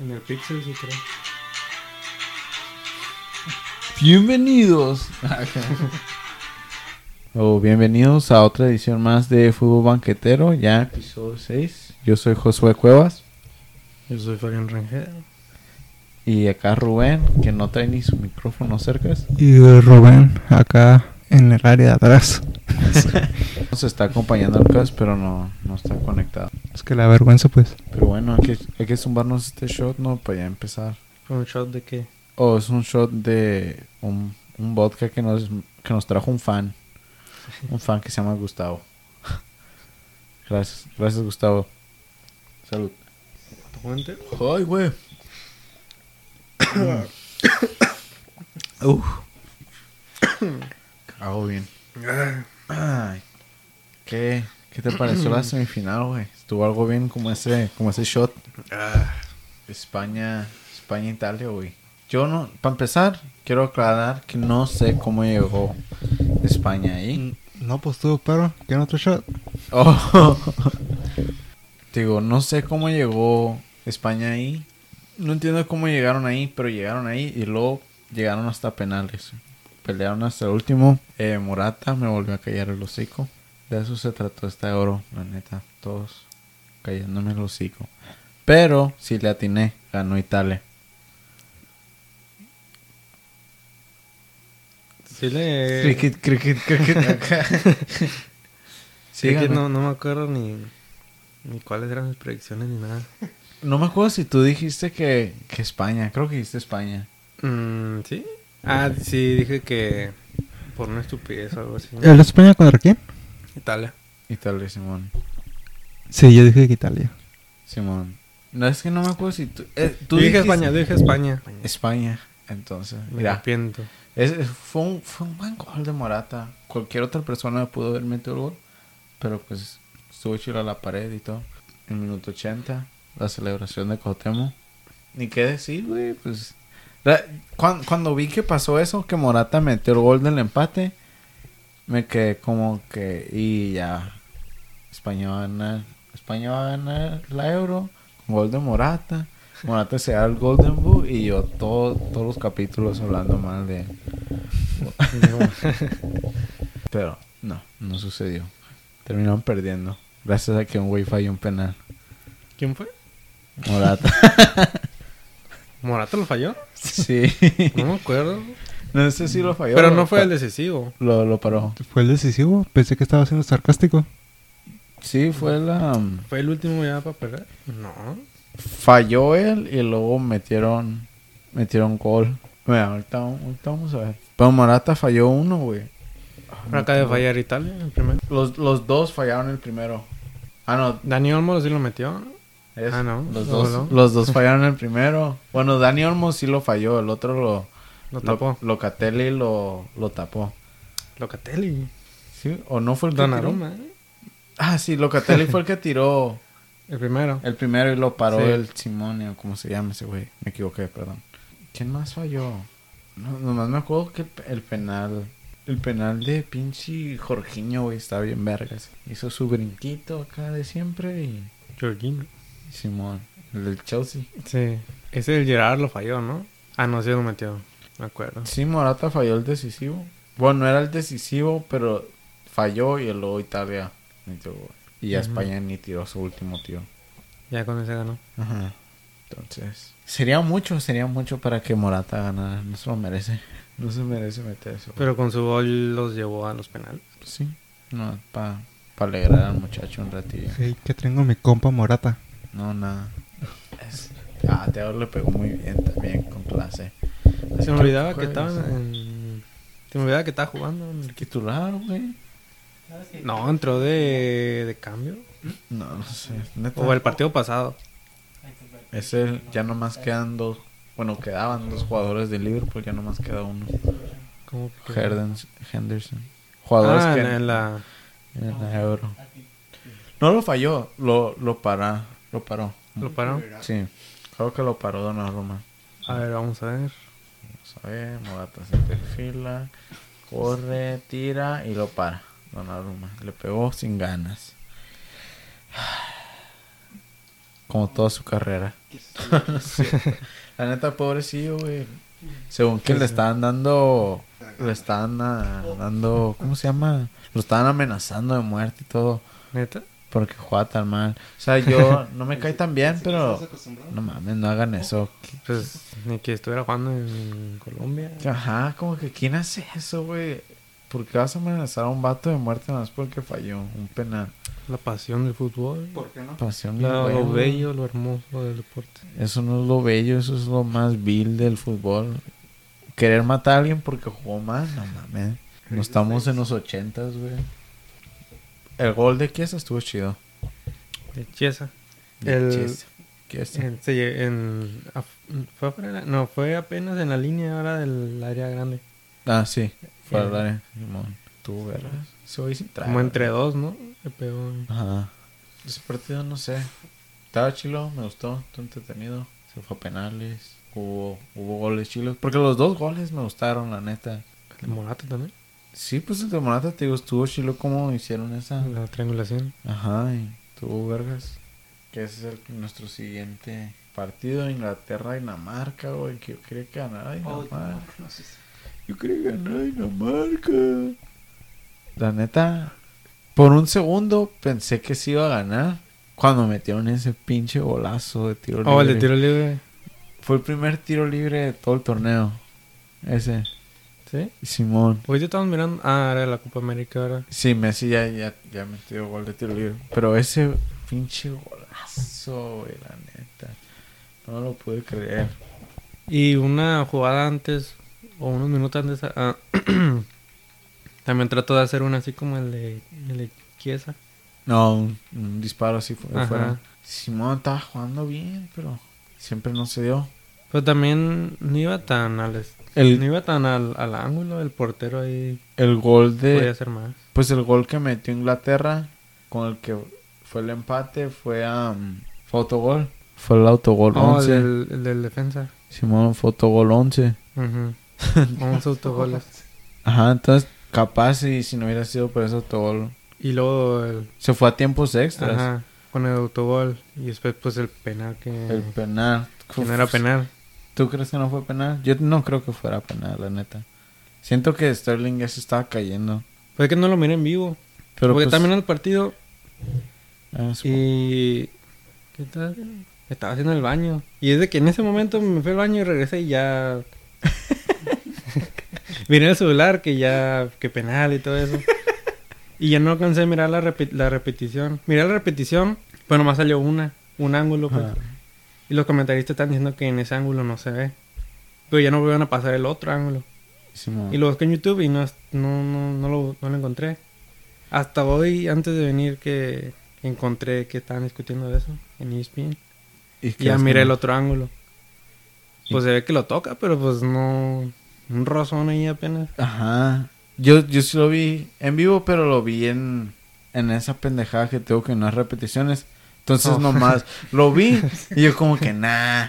En el Pixel, sí creo. Bienvenidos. o bienvenidos a otra edición más de Fútbol Banquetero, ya episodio 6. Yo soy Josué Cuevas Yo soy Fabián Rangel. y acá Rubén, que no trae ni su micrófono cerca. Y Rubén, acá en el área de atrás. Nos está acompañando Lucas, pero no, no está conectado. Es que la vergüenza, pues. Pero bueno, hay que, hay que zumbarnos este shot, ¿no? Para ya empezar. ¿Un shot de qué? Oh, es un shot de un, un vodka que nos, que nos trajo un fan. Un fan que se llama Gustavo. Gracias, gracias Gustavo. Salud. Ay, güey. Uf. Cago bien. Ay. ¿Qué, ¿Qué te pareció la semifinal, güey? Estuvo algo bien como ese, como ese shot. España, España, Italia, güey. Yo no, para empezar, quiero aclarar que no sé cómo llegó España ahí. No, pues tú, pero, ¿quieren otro shot? Oh. Digo, no sé cómo llegó España ahí. No entiendo cómo llegaron ahí, pero llegaron ahí y luego llegaron hasta penales. Pelearon hasta el último. Eh, Morata me volvió a callar el hocico. De eso se trató este oro, la neta. Todos callándome el hocico. Pero si le atiné, ganó Italia. Sí le... Cricket, cricket, cricket. acá. Sí, que no, no me acuerdo ni, ni cuáles eran mis predicciones ni nada. No me acuerdo si tú dijiste que, que España. Creo que dijiste España. Mm, ¿Sí? Ah, sí, dije que por una estupidez o algo así. ¿El España contra quién? Italia. Italia, Simón. Sí, yo dije que Italia. Simón. No es que no me acuerdo si tú. eh, tú Tú dije dijiste- España, yo dije España. España. Entonces, Me mira. arrepiento. es- fue, un, fue un buen gol de Morata. Cualquier otra persona pudo haber metido el gol. Pero pues estuvo chido a la pared y todo. En minuto 80, la celebración de Cotemo. Ni qué decir, güey. Pues. Cuando, vi que pasó eso, que Morata metió el gol del empate, me quedé como que. Y ya. España va a ganar. España va a ganar la euro. con Gol de Morata. Morata se da el Golden Boot y yo todo, todos los capítulos hablando mal de él. Pero no, no sucedió. Terminaron perdiendo. Gracias a que un güey falló un penal. ¿Quién fue? Morata. ¿Morata lo falló? sí. No me acuerdo. No sé si lo falló. Pero no fue el decisivo. Lo, lo paró. ¿Fue el decisivo? Pensé que estaba siendo sarcástico. Sí, fue la... um, ¿Fue el último ya para perder? No. Falló él y luego metieron... Metieron gol. Mira, ahorita, ahorita vamos a ver. Pero Morata falló uno, güey. Ah, Acaba de fallar Italia el primero. Los, los dos fallaron el primero. Ah, no. Dani Olmo sí lo metió. Es- Ah, no. Los No, dos, no. los dos fallaron el primero. Bueno, Dani Olmo sí lo falló. El otro lo... Lo tapó. Locatelli lo, lo tapó. Locatelli. ¿Sí? ¿O no fue el? Donnarumma, ¿eh? Ah, sí, Locatelli fue el que tiró El primero. el primero y lo paró Sí. el Simone o como se llama ese güey. Me equivoqué, perdón. ¿Quién más falló? No, nomás me acuerdo que el, pe- el penal... El penal de pinche Jorginho, güey, está bien vergas. Hizo su brinquito acá de siempre y... Jorginho. Simón, el del Chelsea. Sí. Ese del Gerard lo falló, ¿no? Ah, no, sí lo metió. Me acuerdo. Sí, Morata falló el decisivo. Bueno, no era el decisivo, pero falló y luego Italia metió gol. Y ya. España ni tiró su último tiro. Ya con ese ganó. Ajá. Entonces, sería mucho, sería mucho para que Morata ganara. No se lo merece. No se merece meter eso. Pero con su gol los llevó a los penales. sí, no, para alegrar al muchacho un ratillo. Hey, que tengo mi compa Morata. No, nada. Es- Ah, Teo le pegó muy bien también con clase. Así Se me olvidaba que juegues, estaba ¿eh? en... Se me olvidaba que estaba jugando. en el. Titular, güey. No, entró de, de cambio. No, no sé. Neta. O el partido pasado. Ese ya nomás quedan dos. Bueno, quedaban dos jugadores de Liverpool, ya nomás queda uno. ¿Cómo que? Herdens- Henderson. Jugadores Ah, que en, en la... en la Euro. No lo falló, lo, lo para, lo paró. ¿Lo paró? Sí, creo que lo paró Donnarumma. A ver, vamos a ver. Vamos a ver, Morata se perfila, corre, tira y lo para. Donnarumma. Le pegó sin ganas. Como toda su carrera. La neta, pobrecillo, güey. Según que le estaban dando. Le estaban ah, dando. ¿Cómo se llama? Lo estaban amenazando de muerte y todo. ¿Neta? Porque juega tan mal. O sea, yo no me cae tan bien, pero. No mames, no hagan eso. Pues ni que estuviera jugando en Colombia. Ajá, como que ¿quién hace eso, güey? ¿Por qué vas a amenazar a un vato de muerte nada más porque falló? Un penal. La pasión del fútbol. ¿Por qué no? Pasión La- lo bello, lo hermoso del deporte. Eso no es lo bello, eso es lo más vil del fútbol. Querer matar a alguien porque jugó mal, no mames. No estamos en los ochentas, güey. El gol de Chiesa estuvo chido. De Chiesa. De El- Chiesa. Chiesa. En, ¿Fue afuera No, fue apenas en la línea ahora del área grande. Ah, sí. Fue al Eh. área. Tú, verás. Se hoy sin traer. Como entre dos, ¿no? Le pegó. Ajá. Ese partido, no sé. Estaba chilo, me gustó, estuvo entretenido. Se fue a penales. Hubo, hubo goles chilos. Porque los dos goles me gustaron, la neta. El Morata también. Sí, pues el de Morata, te digo, estuvo chilo como hicieron esa. La triangulación. Ajá, y tuvo vergas. Que ese es el- nuestro siguiente partido. Inglaterra-Dinamarca, güey. Que yo quería que ganara Dinamarca. Yo quería ganar Dinamarca. La neta, por un segundo pensé que se iba a ganar. Cuando metieron ese pinche golazo de tiro libre. Oh, el de tiro libre. Fue el primer tiro libre de todo el torneo. Ese. ¿Sí? Simón. Hoy estamos mirando. Ah, era la Copa América ahora. Sí, Messi ya, ya, ya metió gol de tiro libre. Pero ese pinche golazo, güey, la neta. No lo pude creer. Y una jugada antes, o unos minutos antes, ah, también trató de hacer una así como el de, el de Chiesa. No, un, un disparo así fue fuera. Simón estaba jugando bien, pero siempre no se dio. Pero también no iba tan al, El, no iba tan al, al ángulo, el portero ahí el gol podía de... hacer más. Pues el gol que metió Inglaterra, con el que fue el empate, fue a... fue autogol. Fue el autogol Oh, 11. el, del- el del defensa. Simón fue autogol 11. Ujú. 11 autogoles. Ajá, entonces capaz si, si no hubiera sido por ese autogol. Y luego el, Se fue a tiempos extras. ajá, con el autogol. Y después pues el penal que, El penal. que no era penal. ¿Tú crees que no fue penal? Yo no creo que fuera penal, la neta. Siento que Sterling ya se estaba cayendo. Fue que no lo miré en vivo. Pero Porque pues, también el partido ah, y... ¿Qué tal? Estaba haciendo el baño. Y es de que en ese momento me fui al baño y regresé y ya... Miré el celular que ya... Que penal y todo eso. Y ya no alcancé a mirar la, repetición. Miré la repetición, pero nomás salió una. Un ángulo, pues. Ajá. Y los comentaristas están diciendo que en ese ángulo no se ve. Pero ya no volvieron a pasar el otro ángulo. Y lo busqué en YouTube y no, no, no, no, lo, no lo encontré. Hasta hoy, antes de venir, que encontré que estaban discutiendo de eso en ESPN. ¿Y ya miré el otro ángulo. Pues se ve que lo toca, pero pues no... Un rozón ahí apenas. Ajá. Yo, yo sí lo vi en vivo, pero lo vi en, en esa pendejada que tengo que no es repeticiones. Entonces Oh. nomás lo vi y yo como que nah.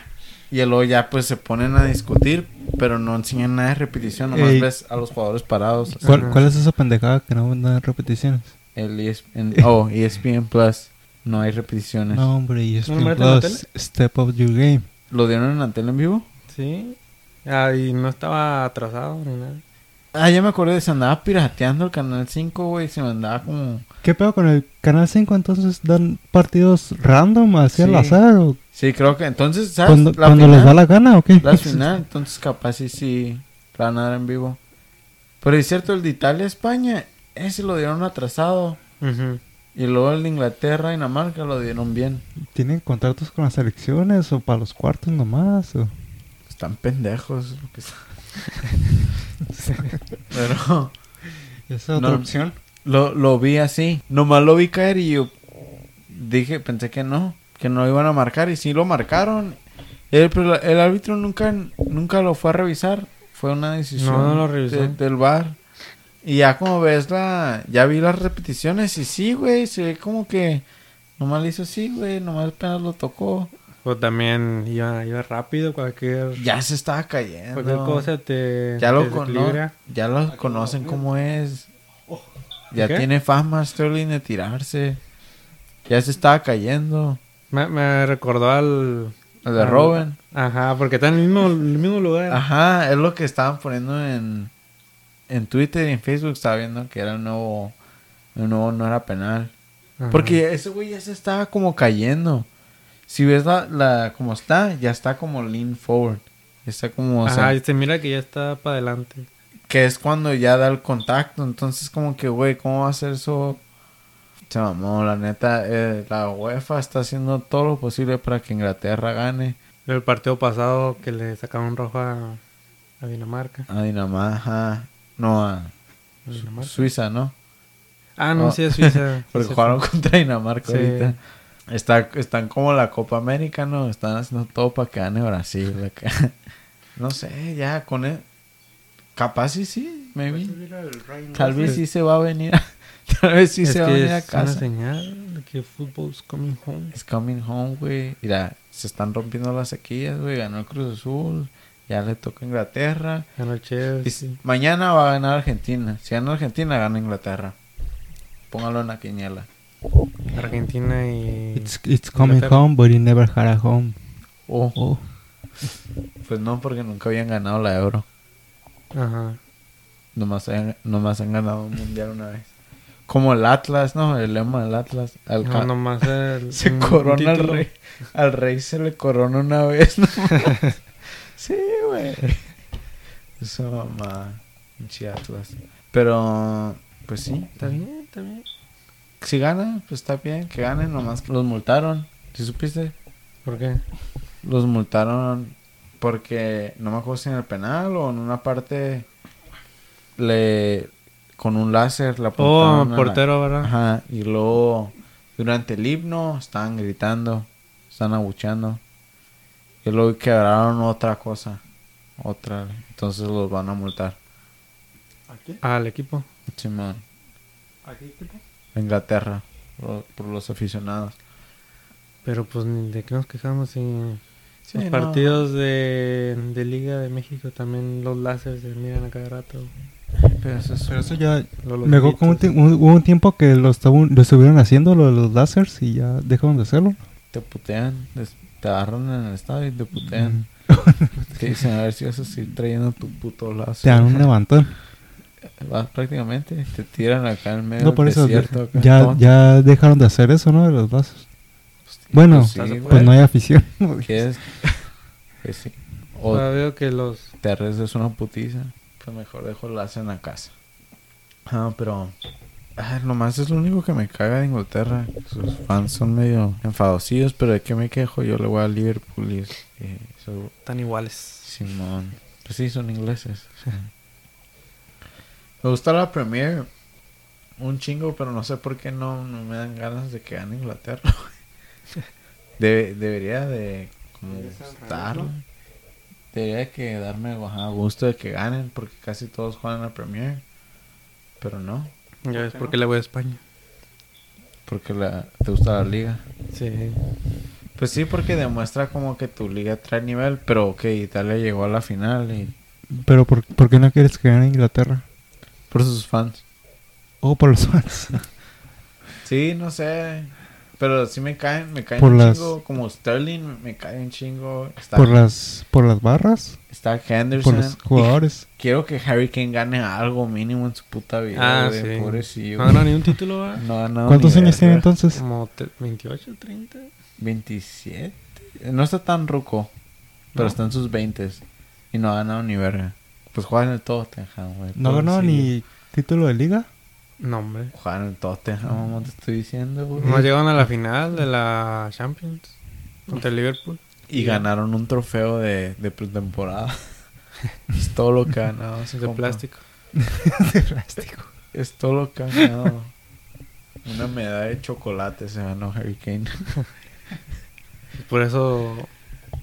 Y luego ya pues se ponen a discutir, pero no enseñan nada de repetición. Nomás Ey. ves a los jugadores parados. ¿Cuál, es esa pendejada que no dan repeticiones? El ESPN, oh, ESPN Plus. No hay repeticiones. No, hombre, y ¿No Plus, Step Up Your Game. ¿Lo dieron en la tele en vivo? Sí. Ah, y no estaba atrasado ni nada. Ah, ya me acordé, se andaba pirateando el canal 5, güey. Se me andaba como. ¿Qué pedo con el Canal 5? Entonces dan partidos random, así al Sí. azar. ¿o Sí, creo que entonces, ¿sabes? cuando La cuando les da la gana o qué? La final, entonces capaz sí, sí, la van a dar en vivo. Pero es cierto, el de Italia-España, ese lo dieron atrasado. Y luego el de Inglaterra-Dinamarca lo dieron bien. ¿Tienen contratos con las selecciones o para los cuartos nomás? O... Están pendejos. lo que sea. Pero ¿Esa es otra No. opción? lo, lo vi así. Nomás lo vi caer y yo dije, pensé que no, que no lo iban a marcar. Y sí lo marcaron. El, el árbitro nunca, nunca lo fue a revisar. Fue una decisión No, no lo revisó. de- del bar. Y ya como ves la... Ya vi las repeticiones y sí, güey. Se ve como que... Nomás le hizo así, güey. Nomás apenas lo tocó. Pues también iba, iba rápido, cualquier, Ya se estaba cayendo. cualquier cosa te, Ya te lo, cono- desequilibra. ya lo conocen cómo es. Ya ¿Qué? tiene fama Sterling de tirarse. Ya se estaba cayendo. Me, me recordó al, El de Ah, Robin. Ajá, porque está en el mismo, el mismo lugar. Ajá, es lo que estaban poniendo en, en Twitter y en Facebook. Estaba viendo que era el nuevo, el nuevo no era penal. Ajá. Porque ese güey ya se estaba como cayendo. Si ves la, la como está, ya está como lean forward. Está como, o sea, Ajá, y se mira que ya está para adelante. que es cuando ya da el contacto. Entonces como que, güey, ¿cómo va a hacer eso? Se mamó, la neta, eh, la UEFA está haciendo todo lo posible para que Inglaterra gane El partido pasado que le sacaron rojo a, a Dinamarca. a Dinamarca. No, a ¿A Dinamarca? Suiza, ¿no? Ah, no, Oh. sí, es Suiza. Porque Sí, jugaron contra Dinamarca Sí. ahorita. Está, están como la Copa América, ¿no? Están haciendo todo para que gane Brasil. acá. no sé, ya con él. Capaz sí, sí, maybe. Tal vez sí se va a venir. Tal vez sí es se va a venir a es una casa. señal de que football's coming home. It's coming home, güey. Mira, se están rompiendo las sequías, güey. Ganó el Cruz Azul. Ya le toca a Inglaterra. Ganó el Chelsea. mañana va a ganar Argentina. Si gana Argentina, gana Inglaterra. Póngalo en la quiniela. Argentina y... It's, it's coming Inglaterra. home, but it never had a home. Oh, Oh. pues no, porque nunca habían ganado la Euro. Ajá. Nomás han, nomás han ganado un mundial una vez. Como el Atlas, ¿no? El lema del Atlas. Al No, nomás el, se corona al rey. Al rey se le corona una vez, ¿no? sí, güey. Eso, mamá. Atlas. Pero, pues sí. Está bien, está bien. Si gana, pues está bien. Que ganen, nomás que los multaron. ¿Sí supiste? ¿Por qué? Los multaron porque no me acuerdo si en el penal o en una parte le con un láser la Oh, a la- portero, ¿verdad? Ajá, y luego durante el himno estaban gritando, estaban abucheando. Y luego quebraron otra cosa, otra, entonces los van a multar. Al equipo. Simón, Inglaterra, por, por los aficionados. Pero pues ni de qué nos quejamos si Sí, los no. partidos de, de Liga de México también los láseres se miran a cada rato. Pero eso es- Pero eso ya... Los, acuerdo que un hubo un tiempo que lo, estaban- lo estuvieron haciendo, lo de los lásers, y ya dejaron de hacerlo. te putean, des- te agarran en el estadio y te putean. Te dicen a ver si vas a seguir trayendo tu puto lazo. Te dan un levantón. Prácticamente, te tiran acá en medio No, por del eso desierto. acá, ya, ya dejaron de hacer eso, ¿no? De los vasos. Bueno, pues sí, pues no hay afición. ¿Quieres? Pues sí. O Ahora veo que los... te arriesgas una putiza. Pues mejor dejo el lazo en la casa. Ah, pero... Ah, nomás es lo único que me caga de Inglaterra. Sus fans son medio enfadocidos, pero ¿de qué me quejo? Yo le voy a Liverpool y eh, eso... Están iguales. Simón. Pues sí, son ingleses. me gusta la Premier. Un chingo, pero no sé por qué no, no me dan ganas de que gane Inglaterra. Debe- debería de como Debería ser al gustar. revés, Debería que darme ajá, gusto de que ganen porque casi todos juegan la Premier. Pero no, Ya ves qué por no? qué le voy a España. porque la, te gusta la liga. Sí. Pues sí, porque demuestra como que tu liga trae nivel, pero que Italia llegó a la final y Pero ¿por, por qué no quieres que gane Inglaterra? Por sus fans. O por los fans. Sí, no sé. Pero sí me caen, me caen Por un las- chingo. Como Sterling, me cae un chingo. Está, por las por las barras. está Por Henderson. los Y jugadores. quiero que Harry Kane gane algo mínimo en su puta vida. Ah, güey, sí. Pobrecillo. No ganó ni un título, ¿verdad? No ganado ¿Cuántos años tiene entonces? Como te- 28, 30. 27. No está tan ruco. Pero No. está en sus 20 Y no ha ganado ni verga. Pues juega en el Tottenham, güey. ¿No ganó ni título de liga? No, hombre. Juega en el Tottenham, mamá, te estoy diciendo, güey. No llegaron a la final de la Champions contra el Liverpool. Y ganaron un trofeo de, de pretemporada. es todo lo que ha ganado. De plástico. de plástico. Es todo lo que ha ganado. Una medalla de chocolate se ganó Harry Kane. Por eso.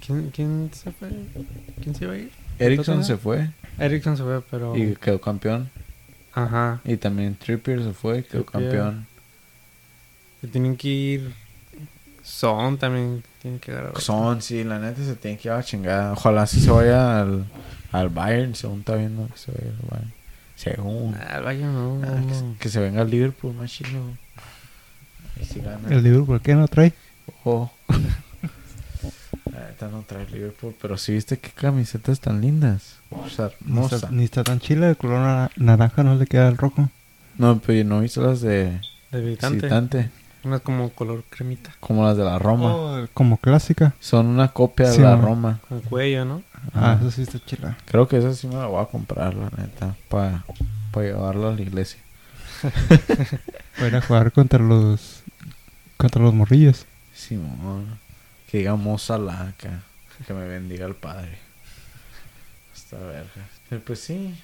¿Quién, quién se fue? ¿Quién se iba a ir? Tottenham? se fue Ericsson se fue, pero. y quedó campeón. Ajá. Y también Trippier se fue quedó Trippier. campeón. Se tienen que ir. Son también tienen que dar. Son, sí, la neta se tiene que ir a la chingada. Ojalá sí se vaya al, al Bayern, según está viendo que se vaya al Bayern. Según. Ah, vaya, no. Ah, que, que se venga al Liverpool, más chido. ¿El Liverpool qué no trae? Ojo. Neta no trae Liverpool, pero sí viste qué camisetas tan lindas. O sea, Ni está, hermosa. ni está tan chila, de color na- naranja no le queda el rojo. No, pero no viste las de De visitante. visitante, Una como color cremita. como las de la Roma. Oh, como clásica. Son una copia de Sí, la. Roma. Con cuello, ¿no? Ah, eso sí está chila. Creo que esa sí me la voy a comprar, la neta, para llevarla a la iglesia. Voy a ir a jugar contra los contra los morrillos. Simón, que digamos Salah acá, que me bendiga el Padre. Hasta verga. Pero pues sí,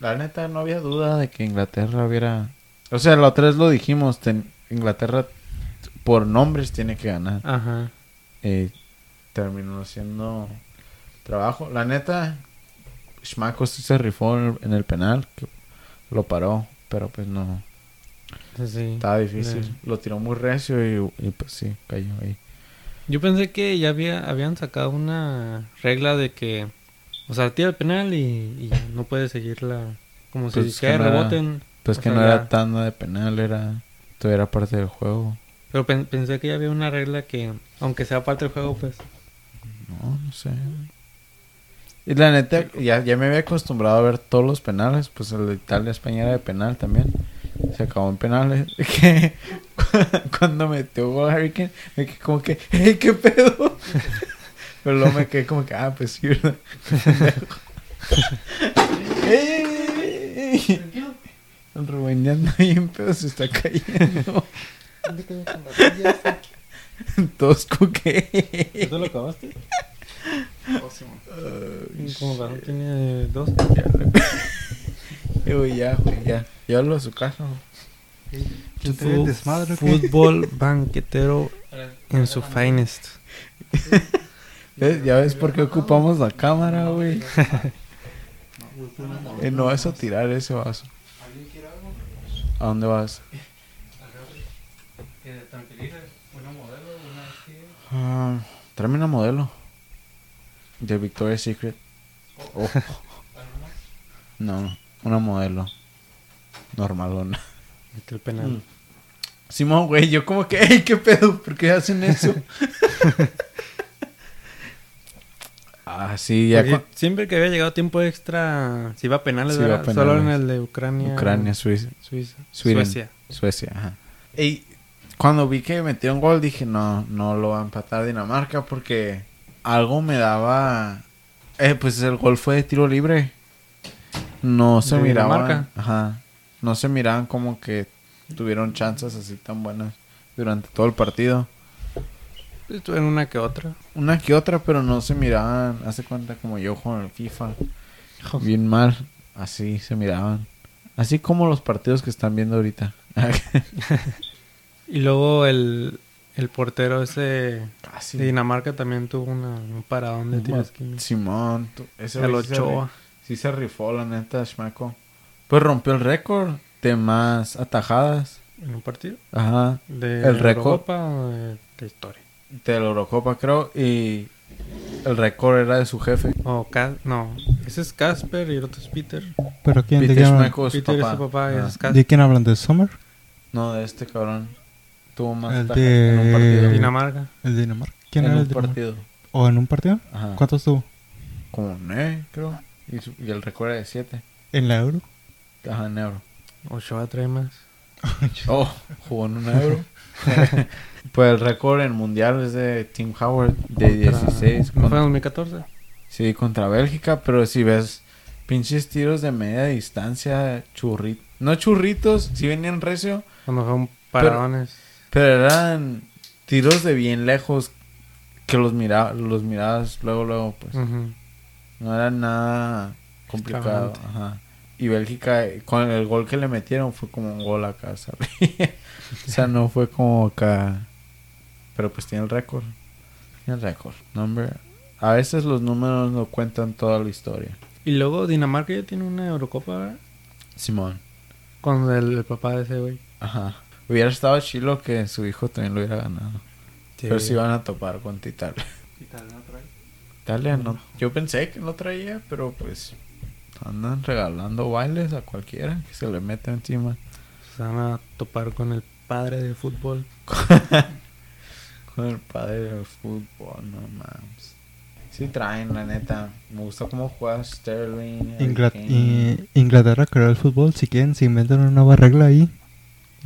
la neta no había duda de que Inglaterra hubiera... O sea, la otra vez lo dijimos, ten- Inglaterra por nombres tiene que ganar. Ajá. Eh, terminó haciendo trabajo. La neta, Schmeichel sí se rifó en el, en el penal, que lo paró, pero pues no, Sí, sí. estaba difícil. Lo tiró muy recio y, y, pues sí, cayó ahí. Yo pensé que ya había, habían sacado una regla de que, o sea, tira el penal y, no puede seguirla. Como si Pues que cae no era- rebote. en- Pues O que sea, no ya- era tanda de penal, era... Todo era parte del juego. Pero pen- pensé que ya había una regla que, aunque sea parte del juego, pues. No, no sé. Y la neta, ya, ya me había acostumbrado a ver todos los penales. Pues el de Italia-España era de penal también. Se acabó en penales. Que cuando metió gol Harry Kane, me quedé como que, ¡hey, qué pedo! Pero luego me quedé como que, ah, pues sí, ¿verdad? ¡Ey, ey, ey, ey! El Rubén ya anda bien pedo, se está cayendo. Todos como que... ¿Tú lo acabaste? Ay, Como razón tiene dos. Eh, güey, ya, güey, ya. Llévalo a su casa. güey. Yo el desmadre. Fútbol banquetero en su finest. ¿Ves? Ya ves por qué ocupamos la cámara, güey. Eh, no vas a tirar ese vaso. ¿A dónde vas? Ah, tráeme una modelo. De Victoria's Secret. Oh. No, una modelo. Normalona. Mete el penal. Simón, güey, yo como que, ¡ey, qué pedo! ¿Por qué hacen eso? ah, sí, ya Porque siempre que había llegado tiempo extra, se iba a penales, iba a ¿verdad? Solo en penales. el de Ucrania. Ucrania, Suiza, Suiza. Sweden. Suecia. Suecia, ajá. Y cuando vi que metieron gol, dije, no, no lo va a empatar Dinamarca porque algo me daba... Eh, pues el gol fue de tiro libre. No se ¿De miraban... Ajá. No se miraban como que tuvieron chances así tan buenas durante todo el partido. Estuve en una que otra. Una que otra, pero no se miraban. Hace cuenta como yo con el FIFA. Bien mal. Así se miraban. Así como los partidos que están viendo ahorita. Y luego el, el portero ese Casi. de Dinamarca también tuvo una, un paradón de químicos. Simón. Ese El Ochoa. Sí se rifó, la neta, Schmaco. Pues rompió el récord de más atajadas. En un partido. Ajá. De El récord. Eurocopa o de, de historia. De la Eurocopa, creo. Y el récord era de su jefe. O Ca- no, ese es Casper y el otro es Peter. ¿Pero quién? ¿De, Peter quién hablan? Schmeichel, su Peter papá. es su papá es Casper. ¿De quién hablan? ¿De Sommer? No, de este cabrón. Tuvo más El atajadas en un partido. de- Dinamarca. ¿El de Dinamarca? ¿Quién en era un el de Dinamarca? partido. ¿O en un partido? Ajá. ¿Cuántos tuvo? Como nueve, creo. Y, su- y el récord era de siete. ¿En la Euro? Ajá, en euro. Ochoa trae más. Oh, jugó en un euro. pues el récord en mundial es de Tim Howard de Contra- 16. ¿No con- fue en 2014? sí, contra Bélgica, pero si ves pinches tiros de media distancia, churritos. No churritos, si venían recio, Cuando fueron paradones. pero eran tiros de bien lejos que los mira, los mirabas luego, luego, pues. Ujú. No era nada complicado. Ajá. Y Bélgica, eh, con el gol que le metieron, fue como un gol acá, ¿sabes? o sea, no fue como acá. Pero pues tiene el récord. Tiene el récord. Number. A veces los números no cuentan toda la historia. Y luego Dinamarca ya tiene una Eurocopa, ¿verdad? Simón. Con el, el papá de ese güey. Ajá. Hubiera estado chilo que su hijo también lo hubiera ganado. Pero si van a topar contra Italia. Italia no. Yo pensé que no traía, pero pues andan regalando bailes a cualquiera que se le meta encima. Se van a topar con el padre de fútbol. Con el padre del fútbol, no mames. Sí traen, la neta. Me gusta cómo juega Sterling. Y- Inglaterra creó el fútbol. Si quieren, se inventan una nueva regla ahí.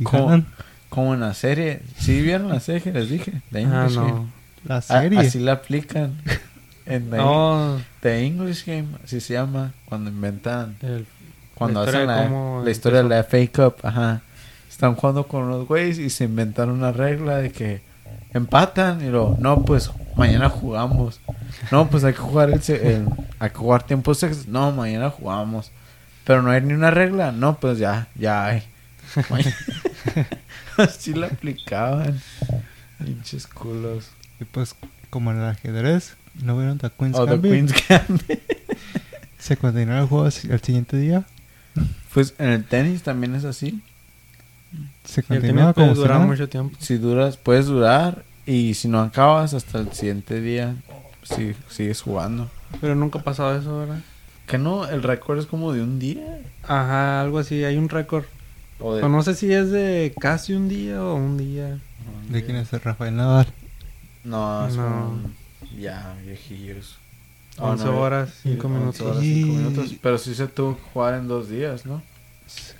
Como en la serie. ¿Sí vieron la serie que les dije? The Ah, no. la Ah, serie. así la aplican. En the, No, The English Game, así se llama. Cuando inventan. el- Cuando La hacen la, cómo la historia de la FA Cup. Ajá. Están jugando con los güeyes y se inventaron una regla de que empatan y luego, no, pues mañana jugamos. No, pues hay que jugar el, el- hay que jugar tiempos extras. No, mañana jugamos. Pero no hay ni una regla. No, pues ya, ya hay. Así la aplicaban. Pinches culos. Y pues, como en el ajedrez, no vieron The Queen's O Oh, the Gambit? Queen's Gambit. Se continúa el juego al siguiente día. Pues en el tenis también es así. Se continúa como si durar mucho tiempo. Si duras, puedes durar. Y si no acabas hasta el siguiente día, si, sigues jugando. Pero nunca ha pasado eso, ¿verdad? Que no, el récord es como de un día. Ajá, algo así. Hay un récord. O de... Pero no sé si es de casi un día o un día. ¿De quién es el Rafael Nadal? No, es No. como ya viejillos. Oh, 11 no, horas, 5 once minutos. horas, cinco minutos. Pero sí se tuvo que jugar en dos días, ¿no?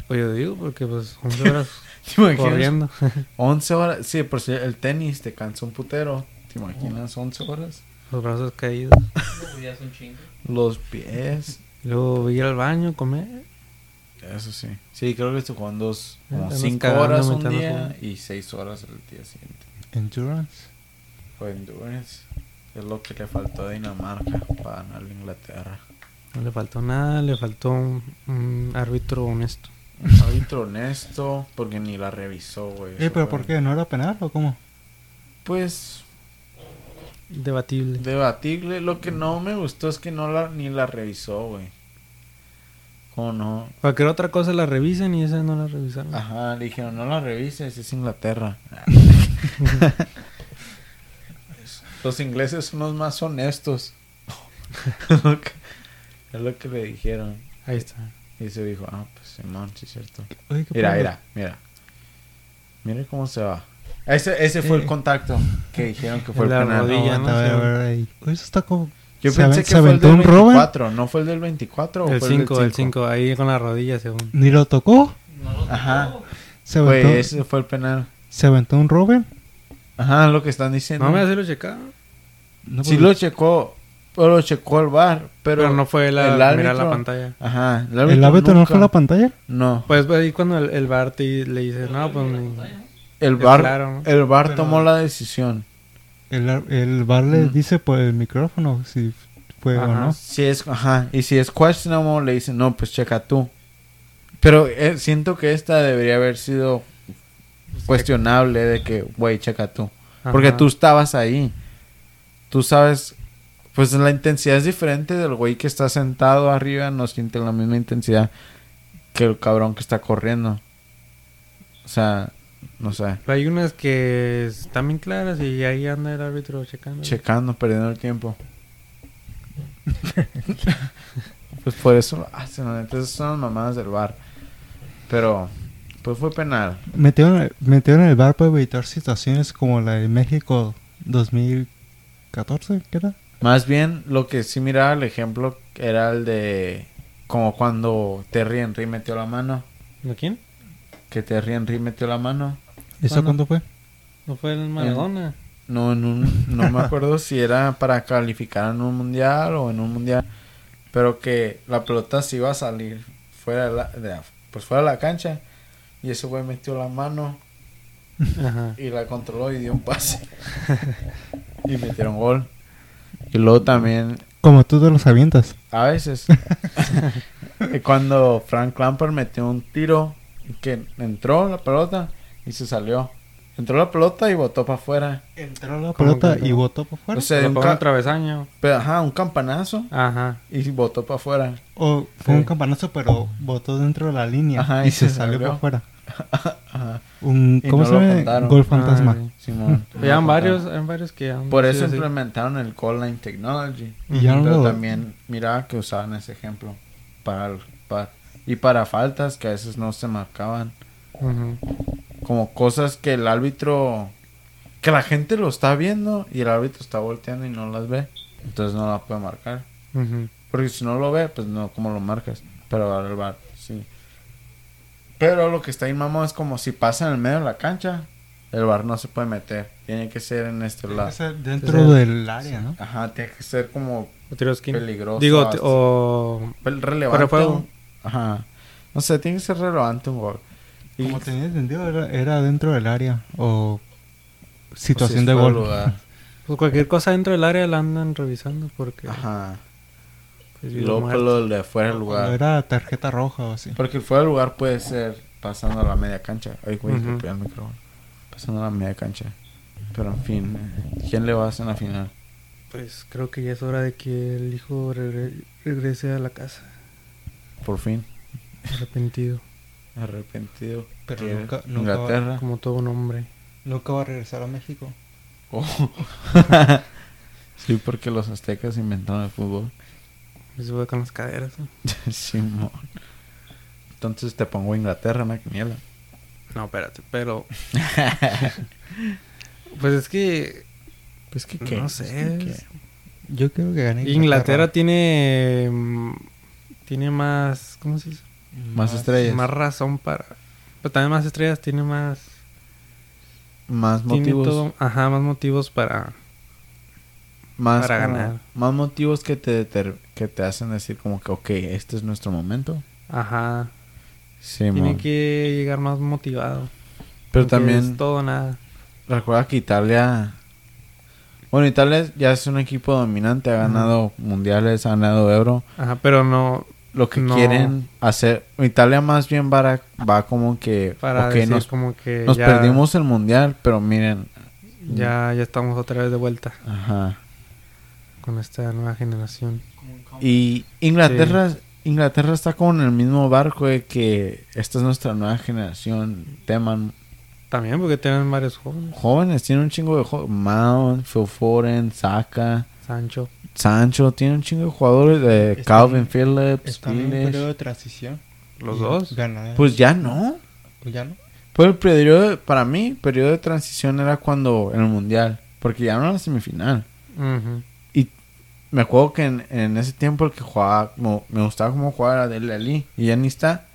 Pues yo digo, porque pues 11 horas corriendo. 11 horas. Sí, por si el tenis te cansa un putero. ¿Te imaginas 11 horas? Los brazos caídos. Los pies. Luego ir al baño, comer. Eso sí. Sí, creo que se juegan dos, como Andas 5 cagando horas un día y 6 horas el día siguiente. Endurance. Fue endurance. Es lo que le faltó a Dinamarca para ganar a Inglaterra. No le faltó nada, le faltó un, un árbitro honesto. Un árbitro honesto, porque ni la revisó, güey. Eh, pero ¿por qué? ¿No era penal o cómo? Pues Debatible. debatible. Lo que no me gustó es que no la ni la revisó, güey. ¿Cómo no? Cualquier otra cosa la revisan y esa no la revisaron. Ajá, le dijeron, no la revises, es Inglaterra. los ingleses son los más honestos. es, lo que, lo le dijeron. Ahí está. Y se dijo, ah, pues Simón, sí es cierto. Oye, ¿qué Mira, mira, mira. Mire cómo se va. Ese, ese fue el contacto que dijeron que fue el La penal. rodilla. ¿no? ahí. Oye, eso está como... Yo ¿Se pensé que se fue el aventó del un Robin? 24. ¿No fue el del 24 o El fue el 5, del el 5, ahí con la rodilla según. ¿Ni lo tocó? Ajá. Se aventó, ese fue el penal. ¿se aventó un Robin? Ajá, lo que están diciendo. No me hace lo checado. No, sí pues, lo checó, pero lo checó el bar, pero, Pero, no fue la, el mirar árbitro- la pantalla. Ajá, el ¿El árbitro no fue la pantalla? No, Pues ahí cuando el, el bar te le dice, no, pues el bar, claro, ¿no? el bar Pero- tomó la decisión. El, el bar le Mm. dice por el micrófono si fue o no. Si es, ajá, y si es questionable le dicen, no, pues checa tú. Pero eh, siento que esta debería haber sido cuestionable de que, güey, checa tú. Porque tú estabas ahí. Tú sabes, pues la intensidad es diferente del güey que está sentado arriba, no siente la misma intensidad que el cabrón que está corriendo. O sea, no sé, hay unas que están bien claras y ahí anda el árbitro checando. checando, perdiendo el tiempo. pues por eso lo hacen, esas son las mamadas del bar. Pero, pues fue penal. Metieron, metieron el bar para evitar situaciones como la de México 2014, ¿qué era? Más bien, lo que sí miraba el ejemplo era el de como cuando Terry Henry metió la mano. ¿De quién? Que Terry Henry metió la mano. ¿Eso Bueno. cuándo fue? ¿No fue el Maradona? No, en un, no me acuerdo si era para calificar en un mundial o en un mundial. Pero que la pelota se iba a salir fuera de la, de- pues fuera de la cancha. Y ese güey metió la mano Ajá. y la controló y dio un pase. y metieron gol. Y luego también Como tú te los avientas. A veces. Y Cuando Frank Lampard metió un tiro que entró la pelota y se salió. Entró la pelota y botó para afuera. Entró la ¿Cómo pelota y botó por fuera. O sea, un, ca- travesaño. pero, ajá, un campanazo Ajá. y botó para afuera. O fue Sí. un campanazo, pero botó dentro de la línea Ajá, y, y se, se salió salió. por fuera. Ajá. Un, ¿Cómo no se lo llama? Gol fantasma. Ah, sí. Simón. Ya han varios, varios que han Por eso así. implementaron el call line technology. Y ya no Pero lo- también miraba que usaban ese ejemplo para, el- para y para faltas que a veces no se marcaban. Como cosas que el árbitro que la gente lo está viendo y el árbitro está volteando y no las ve Entonces no la puede marcar. Porque si no lo ve, pues no, ¿cómo lo marcas? Pero ahora el bar, sí. Pero lo que está ahí, mamón, es como si pasa en el medio de la cancha, el bar no se puede meter. Tiene que ser en este lado. dentro O sea, del área, ¿no? Ajá, tiene que ser como peligroso. Digo, o... Relevante. juego. Ajá. No sé, tiene que ser relevante un gol. Y- Como tenía entendido, era, era dentro del área o pues, situación si de gol. lugar. Pues cualquier cosa dentro del área la andan revisando porque... Ajá. pues, luego lo de fuera del lugar. era tarjeta roja o así. Porque fuera del lugar puede ser pasando a la media cancha. Ay, güey, Ujú. golpeé el micrófono. Pasando a la media cancha. Pero en fin, ¿quién le va a hacer en la final? Pues creo que ya es hora de que el hijo regre- regrese a la casa. Por fin. Arrepentido. Arrepentido. Pero Que nunca- nunca Inglaterra. Como todo un hombre. Nunca va a regresar a México. Oh. sí, porque los aztecas inventaron el fútbol. Se fue con las caderas. ¿no? Simón. Entonces te pongo Inglaterra en la quiniela. No, espérate, pero... pues es que... Pues que No Pues sé. que- Yo creo que gane Inglaterra tiene... mm, Tiene más... ¿Cómo se dice? Más estrellas. Más razón para... Pero también más estrellas, tiene más... Más Tiene motivos. todo... Ajá, más motivos para... más para como- ganar. Más motivos que te, deter- que te hacen decir como que, ok, este es nuestro momento. Ajá. Sí, Tiene que llegar más motivado. Pero también Es todo nada. recuerda que Italia... Bueno, Italia ya es un equipo dominante, ha ganado mundiales, ha ganado euro. Ajá, pero no... Lo que No. quieren hacer... Italia más bien va, va como que... Para ok, decir nos, como que nos ya, perdimos el mundial, pero miren... Ya, ya estamos otra vez de vuelta Ajá. con esta nueva generación. Y Inglaterra, Inglaterra está como en el mismo barco de que esta es nuestra nueva generación. Teman También porque tienen varios jóvenes. jóvenes, tiene un chingo de jóvenes. Mount, Phil Foden, Saka, Sancho. Sancho, tiene un chingo de jugadores de Están- Calvin Phillips, Está en periodo de transición. Los Y dos. Ganar. Pues ya no. Pues ya no. Pues el periodo, para mí, periodo de transición era cuando en el mundial, porque ya no era la semifinal. Ujú. Me acuerdo que en, en ese tiempo el que jugaba, como- me gustaba cómo jugaba era Dele Alli, y ya ni está.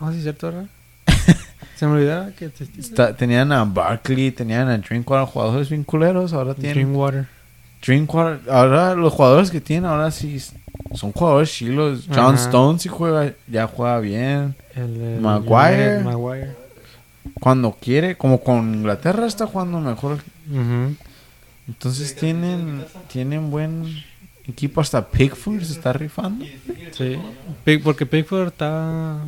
Ah, sí, cierto, ¿verdad? Se me olvidaba que. Está- tenían a Barkley, tenían a Drinkwater, jugadores bien culeros. Ahora tienen Drinkwater. Drinkwater. Ahora los jugadores que tienen ahora sí son jugadores chilos. John Ajá. Stone sí juega, ya juega bien. El, el- Maguire. el Maguire. Cuando quiere, como con Inglaterra está jugando mejor. Entonces tienen, tienen buen equipo. Hasta Pickford se está rifando. Sí. Porque Pickford está...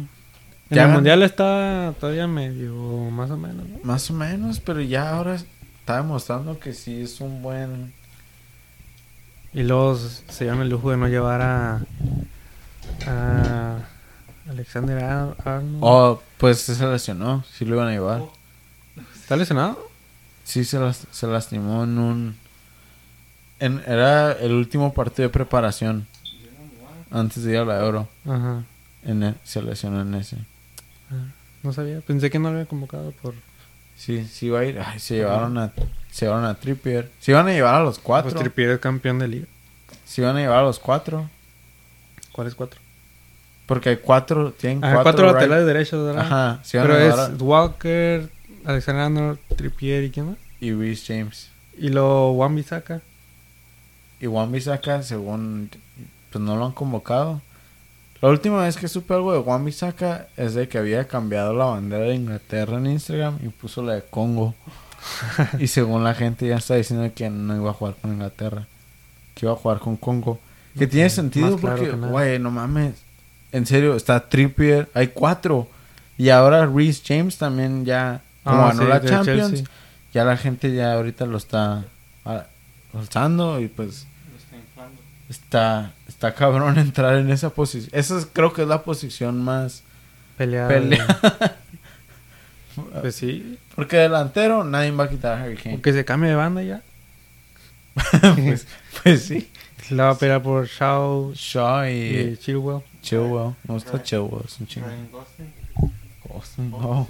En Ya el mundial está todavía medio, más o menos, ¿no? Más o menos, pero ya ahora está demostrando que sí es un buen... Y luego se dieron el lujo de no llevar a... A... Alexander Ar- Arnold. Oh, pues se lesionó. Sí lo iban a llevar. ¿Está lesionado? Sí, se, las- se lastimó en un... En, era el último partido de preparación. Antes de ir a la Euro. Ajá. En e- se lesionó en ese. No sabía. Pensé que no lo había convocado por... Sí, sí iba a ir. Ay, se llevaron a... Se llevaron a Trippier. Se iban a llevar a los cuatro. Pues Trippier es campeón de liga. Se iban a llevar a los cuatro. ¿Cuáles cuatro? Porque hay cuatro... Tienen Ajá, cuatro, cuatro, right- laterales derechos, ¿verdad? Ajá. Se Pero es a- Walker, Alexander Arnold, Trippier y quién más. Y Reece James. Y luego Juan Bisaca. Y Juan Bisaca, según... Pues no lo han convocado. La última vez que supe algo de Juan Bisaca es de que había cambiado la bandera de Inglaterra en Instagram y puso la de Congo. y según la gente ya está diciendo que no iba a jugar con Inglaterra. Que iba a jugar con Congo. Que tiene sentido claro porque, que nada. güey, no mames. En serio, está Trippier. Hay cuatro. Y ahora Reece James también ya... Como Ah, ganó sí, la Champions. Chelsea. Ya la gente ya ahorita lo está ah, alzando y pues está está cabrón entrar en esa posición. Esa es- creo que es la posición más Peleada. peleada. Pues sí. Porque delantero nadie va a quitar a Harry Kane. O que se cambie de banda ya. pues, pues sí. La va a pelear por Shaw Shaw y y Chilwell. Chilwell. Me gusta Chilwell, es un chingo. No.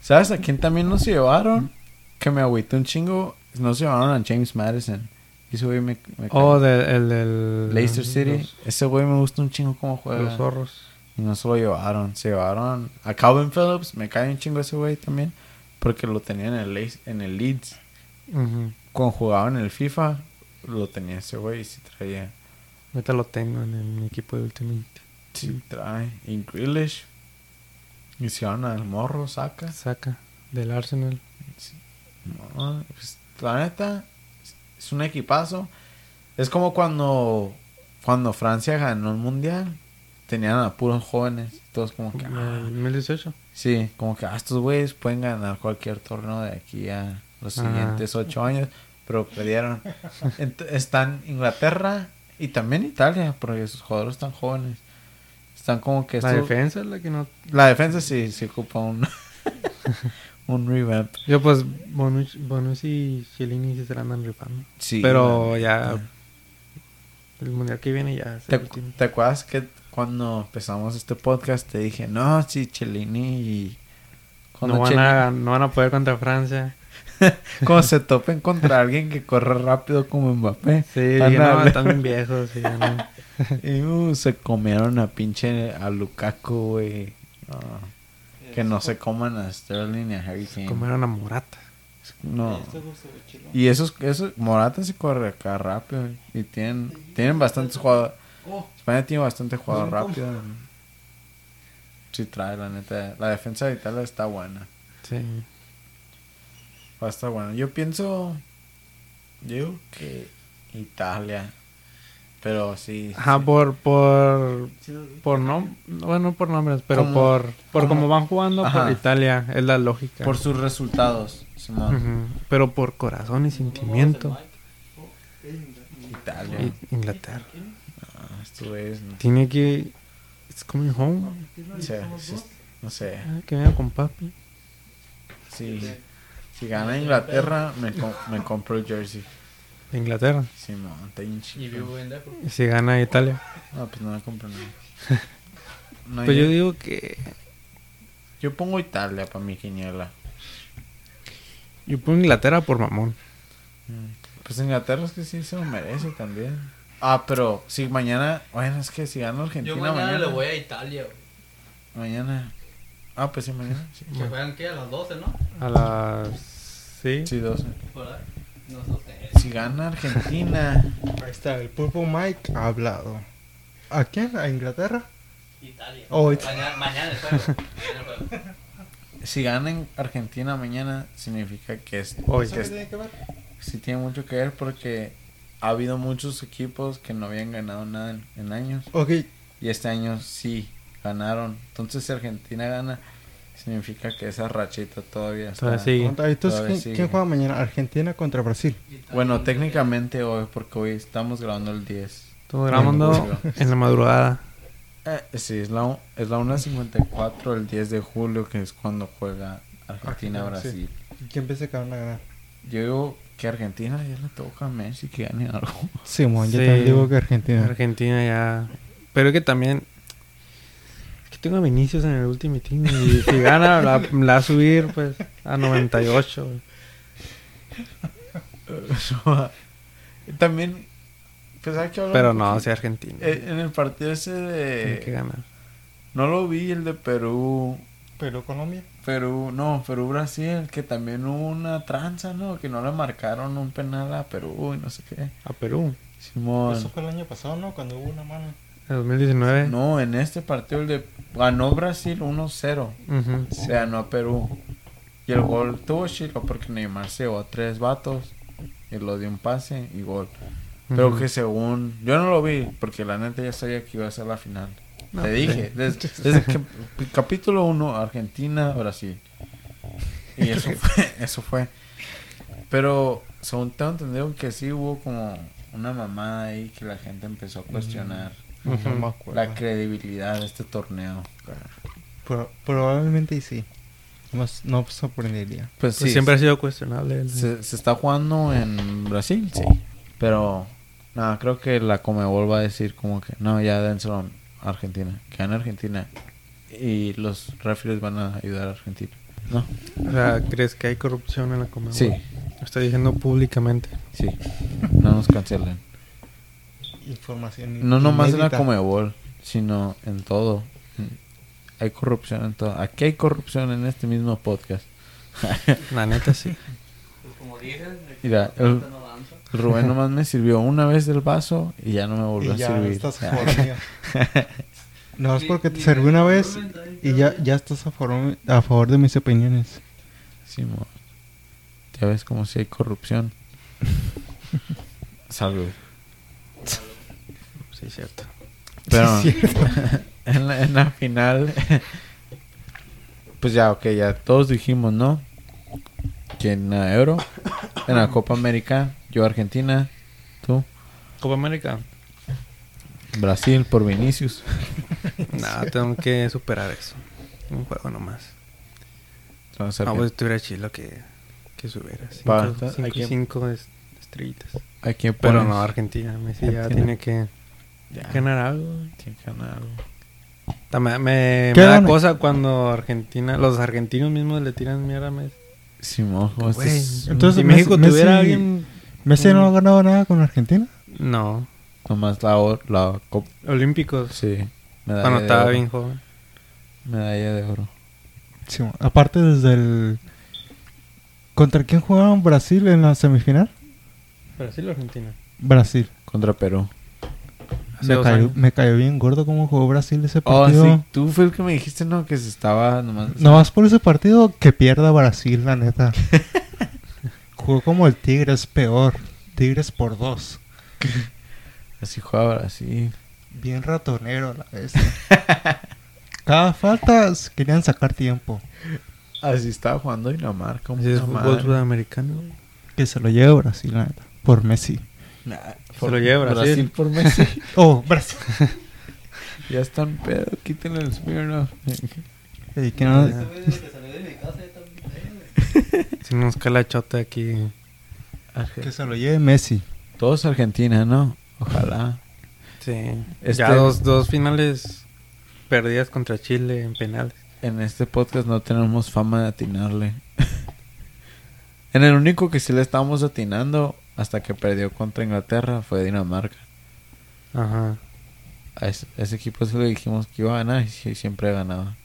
¿Sabes a quién también no se llevaron? Que me agüité un chingo. No se llevaron a James Madison. Ese güey me, me Oh, del, el del... Leicester City. Los, Ese güey me gusta un chingo cómo juega. los zorros. Y no se lo llevaron. Se llevaron a Calvin Phillips. Me cae un chingo ese güey también. Porque lo tenía en el, Leeds- en el Leeds. Cuando jugaba en el FIFA, lo tenía ese güey y sí traía. Ahorita lo tengo en, el- mi equipo de Ultimate. Sí trae. Y Grealish. Hicieron al morro, saca. Saca del Arsenal. No, pues, la neta, es un equipazo. Es como cuando, cuando Francia ganó el mundial. Tenían a puros jóvenes. Todos como que. ah, El 2018. sí, como que ah, estos güeyes pueden ganar cualquier torneo de aquí a los Ajá. siguientes ocho años. Pero perdieron. Están Inglaterra y también Italia. Porque sus jugadores están jóvenes. Están como que. La defensa es la que no... la defensa sí, sí ocupa un. un revamp. Yo pues Bonucci, Bonucci y Chiellini sí se la andan rifando. Sí. Pero ya... El mundial que viene ya... es ¿Te, el último. te acuerdas que cuando empezamos este podcast te dije, no, sí, Chelini y... Cuando, No van, Chiellini- a, no van a poder contra Francia. cuando se topen contra alguien que corre rápido como Mbappé. Sí, no, están viejos. Sí, ya no. Y uh, se comieron a pinche a Lukaku, güey. Que no se coman a Sterling y a Harry Kane. Comieron a Morata. No. Y esos, esos, Morata se corre acá rápido. Y tienen, tienen bastantes jugadores. España tiene bastante jugador rápido. Sí trae, la neta. La defensa de Italia está buena. Sí. Va a estar buena. Yo pienso... Yo digo que Italia. Pero sí. Ajá, sí. por, por, por no, bueno, por nombres, pero por, por como- como van jugando Ajá. por Italia, es la lógica. Por sus resultados, Simón. Pero por corazón y sentimiento, Italia. I- Inglaterra. Estos güeyes, no Tiene que, it's coming home, sé, sí, no sé. Ah, que venga con papi. Si, si gana Inglaterra, me, com- me compro el jersey. De Inglaterra. Simón, está bien Y vivo en. Y si gana Italia. No, pues no me compro nada. No, Pues yo, yo digo que, yo pongo Italia para mi quiniela. yo pongo Inglaterra por mamón. Pues Inglaterra es que sí se lo merece también. Ah, pero si mañana, bueno, es que si gana Argentina Yo mañana, mañana. le voy a Italia, güey. Mañana. Ah, pues sí, mañana. Sí, Que juegan, ¿qué? A las 12, ¿no? A las, sí. sí 12. ¿Verdad? No sé. Si gana Argentina. Ahí está, el Pulpo Mike ha hablado. ¿A quién? ¿A Inglaterra? Italia. Oh, It- mañana, mañana el juego. Mañana el juego. Si gana en Argentina mañana, significa que es. Hoy. que es- que ver? sí tiene mucho que ver porque ha habido muchos equipos que no habían ganado nada en, en años. Ok, Y este año sí ganaron. Entonces, si Argentina gana, significa que esa rachita todavía está. Todavía sigue. entonces, Todavía ¿quién, sigue. quién juega mañana? Argentina contra Brasil. Bueno, técnicamente hoy, porque hoy estamos grabando el 10. Todo grabando en la madrugada. Eh, sí, es la, es la 1.54 el 10 de julio, que es cuando juega Argentina, Argentina-Brasil. ¿Y ¿Quién piensa que van a ganar? Yo digo que Argentina ya le toca a Messi que gane algo. Simón, yo Sí. también digo que Argentina. Argentina ya. Pero es que también. Es que tengo a Vinicius en el último team. Y si gana, la, la va a subir pues a 98. güey. También, pues hay que hablar Pero no, si Argentina. Eh, En el partido ese Tiene que de... ganar. No lo vi, el de Perú. Pero Colombia. Perú, no, Perú-Brasil, que también hubo una tranza, ¿no? Que no le marcaron un penal a Perú y no sé qué. A Perú. Simón. Eso fue el año pasado, ¿no? Cuando hubo una mano. En 2019. No, en este partido el de ganó Brasil 1-0. Ujú. Se ganó a Perú. Y el gol tuvo chilo porque Neymar se llevó a tres vatos y lo dio un pase y gol. Pero que según... Yo no lo vi porque la neta ya sabía que iba a ser la final. No, Te dije, desde, desde que capítulo 1, Argentina, Brasil. Y eso fue, eso fue. Pero según tengo entendido que sí hubo como una mamada ahí que la gente empezó a cuestionar acuerdo. la credibilidad de este torneo. Pro- probablemente y sí. No, sorprendería. Pues, Pues sí, siempre ha sido cuestionable. el- se, se está jugando en Brasil, sí. Pero nada, creo que la Comebol va a decir como que no, ya dénselo Argentina. Que gane Argentina. Y los referees van a ayudar a Argentina. ¿No? O sea, ¿crees que hay corrupción en la Conmebol? Sí, Estoy diciendo públicamente. Sí. No nos cancelen. Información. No nomás en la inédita. Comebol, sino en todo. Hay corrupción en todo. Aquí hay corrupción en este mismo podcast. La neta sí. Pues como dices, Mira, el- Rubén nomás me sirvió una vez del vaso y ya no me volvió Y a ya servir. estás a favor mío. No es porque te serví una vez y ya, ya estás a favor, a favor de mis opiniones. Sí, mo. Ya ves como si hay corrupción. Salud. Sí, cierto. Pero Sí, en, la, en la final, pues ya, ok, ya todos dijimos, ¿no? Que en la Euro, en la Copa América, yo Argentina, tú, Copa América. Brasil por Vinicius. No, tengo que superar eso. Un juego nomás. Entonces, No, pues estuviera chido que, que subiera. Va, Cinco, está- cinco, hay que- cinco es- estrellitas. ¿a quién Pero no, Argentina. Messi ya Argentina. tiene que Ya, ganar algo. tiene que ganar algo. También me, ¿Qué me da cosa cuando Argentina, los argentinos mismos le tiran mierda a Messi. Simón, ¿cómo Güey, estás? Entonces, si México Messi- tuviera alguien... ¿Messi no ha ganado nada con Argentina? No, Nomás la, la Copa. olímpicos. Sí, medalla Cuando estaba bien joven. Medalla de oro. Sí, aparte desde el... ¿Contra quién jugaron Brasil en la semifinal? Brasil o Argentina. Brasil. Contra Perú. Me cayó, me cayó bien gordo cómo jugó Brasil ese Oh, partido. sí, tú fue el que me dijiste, ¿no? Que se estaba nomás... Nomás por ese partido que pierda Brasil, la neta. Jugó como el Tigres, peor. Tigres por dos. Así juega Brasil. Bien ratonero la vez. Cada falta querían sacar tiempo. Así estaba jugando Dinamarca. Así es fútbol sudamericano. Que se lo lleve Brasil, la neta. Por Messi. Nah, Se lo lleva Brasil. por Messi. Oh, Brasil. ya están pedo. Quítenle el Smirnoff. Y que no- Si nos cae la chota aquí. que se lo lleve Messi. Todos Argentina, ¿no? Ojalá. Sí. Este- Ya dos, dos finales perdidas contra Chile en penales. En este podcast no tenemos fama de atinarle. en el único que sí le estábamos atinando hasta que perdió contra Inglaterra fue Dinamarca. Ajá. A ese, ese equipo sí le dijimos que iba a ganar y siempre ganaba.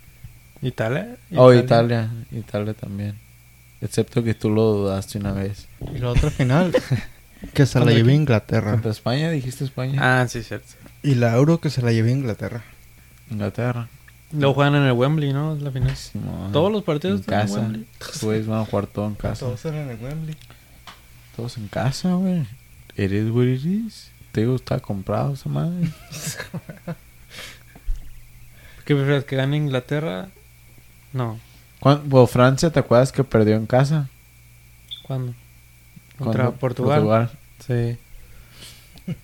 ¿Italia? Oh, Italia. Italia también. Excepto que tú lo dudaste una vez. Y la otra final. que se la ¿Contra lleve quién? Inglaterra. ¿Contra España? ¿Dijiste España? Ah, sí, cierto. Y la Euro que se la lleve Inglaterra. Inglaterra. Luego juegan en el Wembley, ¿no? Es la final. Simón. Todos los partidos en están en casa. Wembley. Pues van a jugar todo en casa. Todos en el Wembley. Todos en casa, güey. Is what it is. Te digo, está comprado esa madre. ¿Qué prefieres? ¿Que gane Inglaterra? No. ¿Cuán- bueno, Francia, ¿te acuerdas que perdió en casa? ¿Cuándo? Contra Contra Portugal. Sí.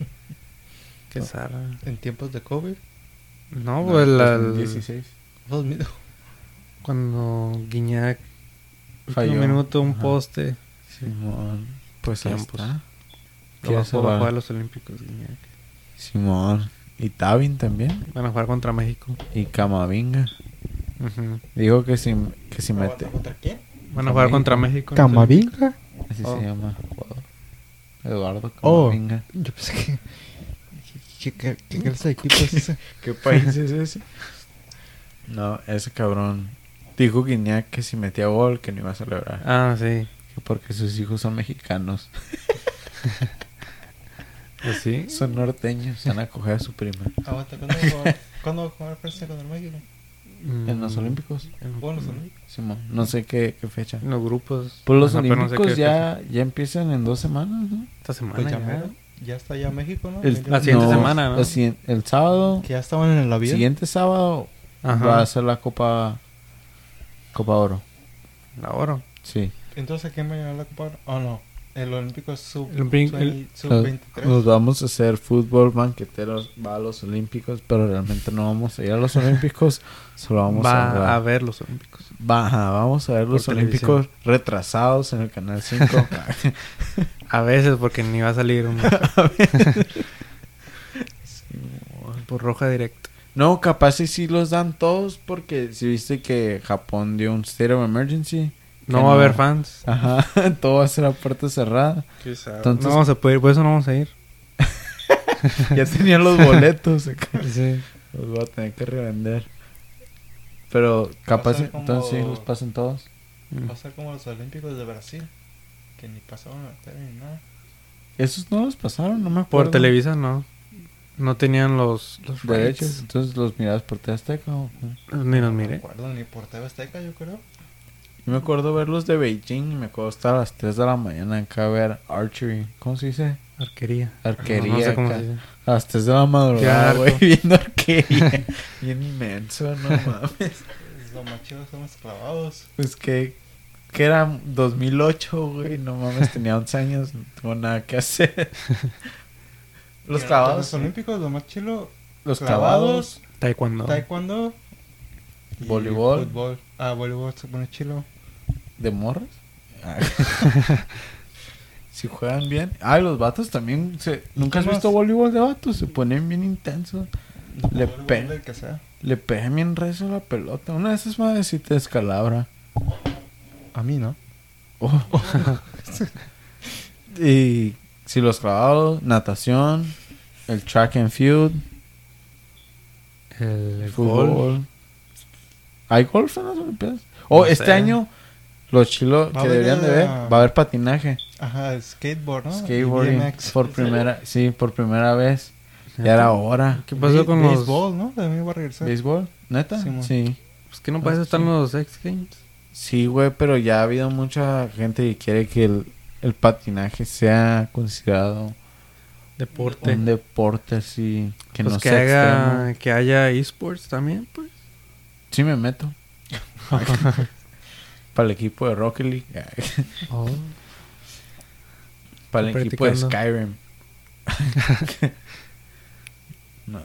Qué zarra. En tiempos de COVID. No, pues la, el- 2016. Dos mil- cuando Guiñac Falló. un minuto, un Ajá. poste. Simón. Pues ahí está. Lo ¿Qué va, hace va a los Olímpicos, Guiñac. Simón. Y Tavin también. Van a jugar contra México. Y Camavinga. Ujú. Dijo que si, que si mete. ¿Contra quién? Van a jugar contra México. Camavinga. Así Oh. se llama. jugador. Eduardo Oh. Camavinga. Yo pensé que. ¿Qué, qué, qué clase de equipo es ese? ¿Qué país es ese? No, ese cabrón. Dijo Guiñac que si metía gol que no iba a celebrar. Ah, sí. Que porque sus hijos son mexicanos. Pues sí. Son norteños. Van a coger a su prima. Aguanta, ¿cuándo va a jugar- ¿cuándo va a jugar Francia contra México? En los Mm, Olímpicos. en- ¿Juegan los Olímpicos? Simón. No sé qué, qué fecha. En los grupos. Pues los Ajá, pero no sé Olímpicos ya, ya empiezan en dos semanas, ¿no? Esta semana Pues ya, ya. está ya México, ¿no? El- La siguiente semana, ¿no? el sábado. Que ya estaban en el avión. Siguiente sábado Ajá. va a ser la Copa Copa Oro. La oro. Sí. Entonces, ¿a quién va a llevar la Copa? Oro? Oh, no. El Olímpico es sub, sub Nos, 23. nos vamos a hacer fútbol banqueteros, va a los Olímpicos, pero realmente no vamos a ir a los Olímpicos, solo vamos a, Va a ver los Olímpicos. Va- vamos a ver los Por Olímpicos retrasados en el canal 5. A veces porque ni va a salir un... Por roja directa. no, capaz y sí los dan todos porque si viste que Japón dio un state of emergency No va a haber fans. Ajá, todo va a ser a puerta cerrada. Entonces- no vamos a poder ir, por eso no vamos a ir. ya tenían los boletos. acá. Sí. Los voy a tener que revender. Pero capaz, como- entonces sí, los pasan todos. Va a ser como los Olímpicos de Brasil. Que ni pasaban a la tele ni nada. Esos no los pasaron, no me acuerdo. Por Televisa no. No tenían los, los Derechos, entonces los mirabas por TV Azteca. ¿o? Ni los No me miré. acuerdo ni por TV Azteca, yo creo. Yo me acuerdo verlos de Beijing y me acuerdo estar a las 3 de la mañana acá a ver archery. ¿Cómo se dice? Arquería. Arquería. No, no sé cómo se dice. A las 3 de la madrugada, güey, viendo arquería. Bien inmenso, no mames. Lo más chido son los clavados. Pues que, que era 2008, güey, no mames, tenía 11 años, no tengo nada que hacer. Los Los clavados, Olímpicos, lo más chido. los clavados, Taekwondo. Taekwondo. Voleibol. Fútbol. Ah, voleibol se pone chilo. De morras. Ah. si juegan bien. Ay, los vatos también. Se... ¿Nunca has visto voleibol de vatos? Se ponen bien intensos. Le pe-. Le pegan bien rezo la pelota. Una de esas madres sí te descalabra. A mí no. Oh. y si los clavados, natación, el track and field, El, el fútbol. fútbol. ¿Hay golf en las Olimpiadas? Oh, No este sé. año, los chilos que deberían de ver, ah, va a haber patinaje, Ajá, skateboard, ¿no? Skateboarding, BMX. por primera, sí, por primera vez. ¿Neta? Ya era hora. ¿Qué pasó con los...? Béisbol, ¿no? También va a regresar. ¿Béisbol? ¿Neta? Sí. Sí. Pues que no parece estar en los X Games. Sí, güey, pero ya ha habido mucha gente que quiere que el, el patinaje sea considerado Deporte. un deporte así, que pues no que sea haga... extremo. Que haya esports también, pues. Sí me meto. Para el equipo de Rocket League. Oh. Para el equipo de. Skyrim. no,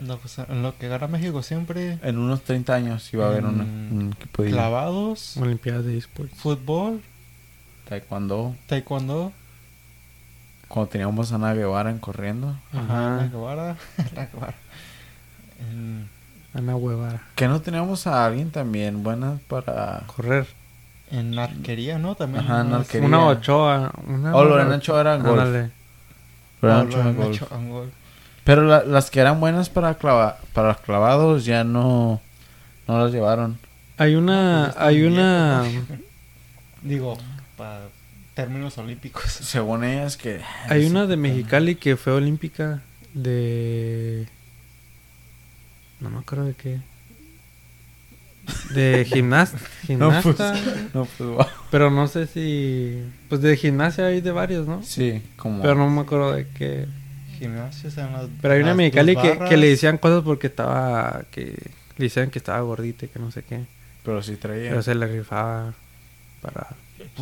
No, pues en lo que gana México siempre. en unos 30 años sí va a haber una- Mm, un equipo de Clavados, Olimpiadas de esports. fútbol, taekwondo. taekwondo. Cuando teníamos a Ana Guevara en corriendo. Ajá. La Ajá. Guevara. La Guevara. En, Ana Huevara. Que no teníamos a alguien también buena para... Correr. En arquería, ¿no? También. Ajá, en ¿no? arquería. Una Ochoa. Una Oh, Lorena Ochoa era. Ándale. Lorena Ah, Ochoa en. Pero la- las que eran buenas para clava, para clavados ya no, no las llevaron. Hay una... Hay una... Digo, para términos olímpicos. Según ellas que... Hay una de Mexicali que fue olímpica de... No me acuerdo de qué. De gimnasta. No, pues, Gimnasta. no, pues, wow. Pero no sé si... Pues de gimnasia hay de varios, ¿no? Sí, como... Pero no me acuerdo de qué. Gimnasios en las. Pero hay una Mexicali que, que le decían cosas porque estaba... Que le decían que estaba gordita y que no sé qué. Pero sí traía. Pero se le rifaba para...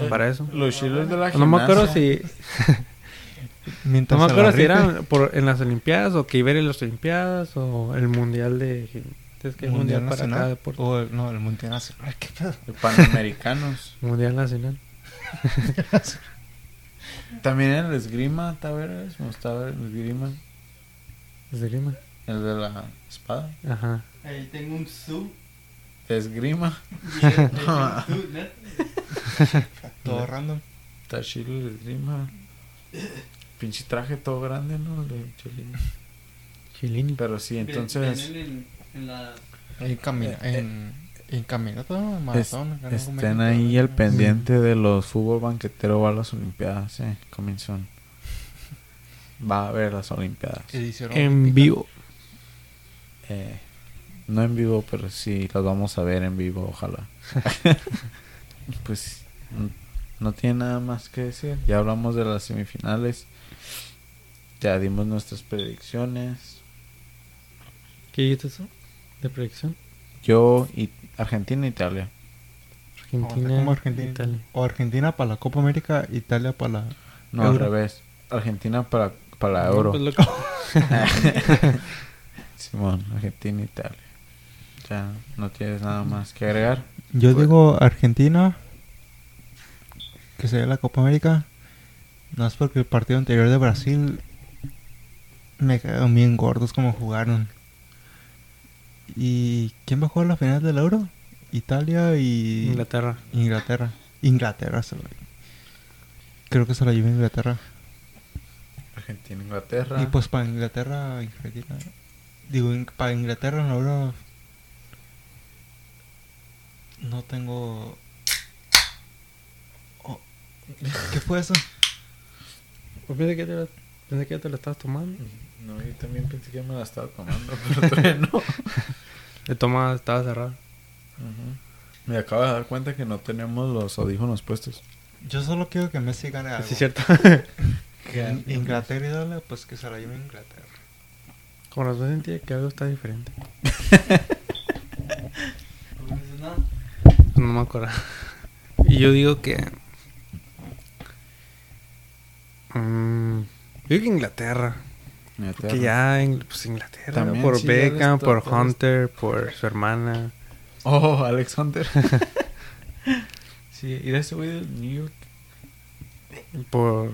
para eso. Los chilos de la No me acuerdo gimnasia. si... Mientras No me acuerdo si eran por, en las Olimpiadas o que iba a ir en las Olimpiadas o el Mundial de... Es que mundial, para nacional. cada deporte. O el, no, el mundial nacional. ¿Qué pedo? De Panamericanos. Mundial nacional. También el esgrima, ¿sabes? Me gustaba ver el esgrima. Esgrima. El de la espada. Ajá. Ahí tengo un su. Esgrima. Todo random. Está chido el esgrima. Pinche traje todo grande, ¿no? El de Cholín. Chilini. Pero sí, Entonces. entonces... En, en la. En, camina, Eh, en, en caminata, ¿no? En es- maratón. estén México. ahí al pendiente de los fútbol banquetero va a las olimpiadas, eh. Comienzan. Va a haber las olimpiadas. Edición En olímpica. vivo. Eh, no en vivo, pero sí las vamos a ver en vivo, ojalá. pues no tiene nada más que decir. Ya hablamos de las semifinales. Ya dimos nuestras predicciones. ¿Qué dijiste eso? ¿De predicción? Yo y Argentina e Italia. Argentina. Como Argentina. Italia. O Argentina para la Copa América, Italia para la. No, al revés. Argentina para, para la No, Euro. pues. Simón, Argentina e Italia. Ya no tienes nada más que agregar. Yo Pues- digo Argentina, que sería la Copa América. No es porque el partido anterior de Brasil me quedaron bien gordos como jugaron. ¿Y quién va a jugar la final del Euro? Italia y Inglaterra. Inglaterra. Inglaterra se la Creo que se la lleva Inglaterra. Argentina, Inglaterra. Y pues para Inglaterra, Argentina. Digo, in- para Inglaterra ahora no tengo. Oh, ¿Qué fue eso? Pues pensé que, te, la- pensé que te lo estabas tomando. No, yo también pensé que me la estaba tomando, pero todavía no. De toma estaba cerrado. Ujú. Me acabo de dar cuenta que no tenemos los audífonos puestos. Yo solo quiero que Messi gane algo. Sí, es cierto. Que Inglaterra y dale, pues que se la lleve Inglaterra. Como razón sentía que algo está diferente. No dices nada. Pues no me acuerdo. Y yo digo que. Mm, yo digo que Inglaterra. Inglaterra. Que ya, Ing- pues Inglaterra. También, por sí, Beckham, por. Hunter, por su hermana. Oh, Alex Hunter. sí, ¿y ese güey del New York? Por.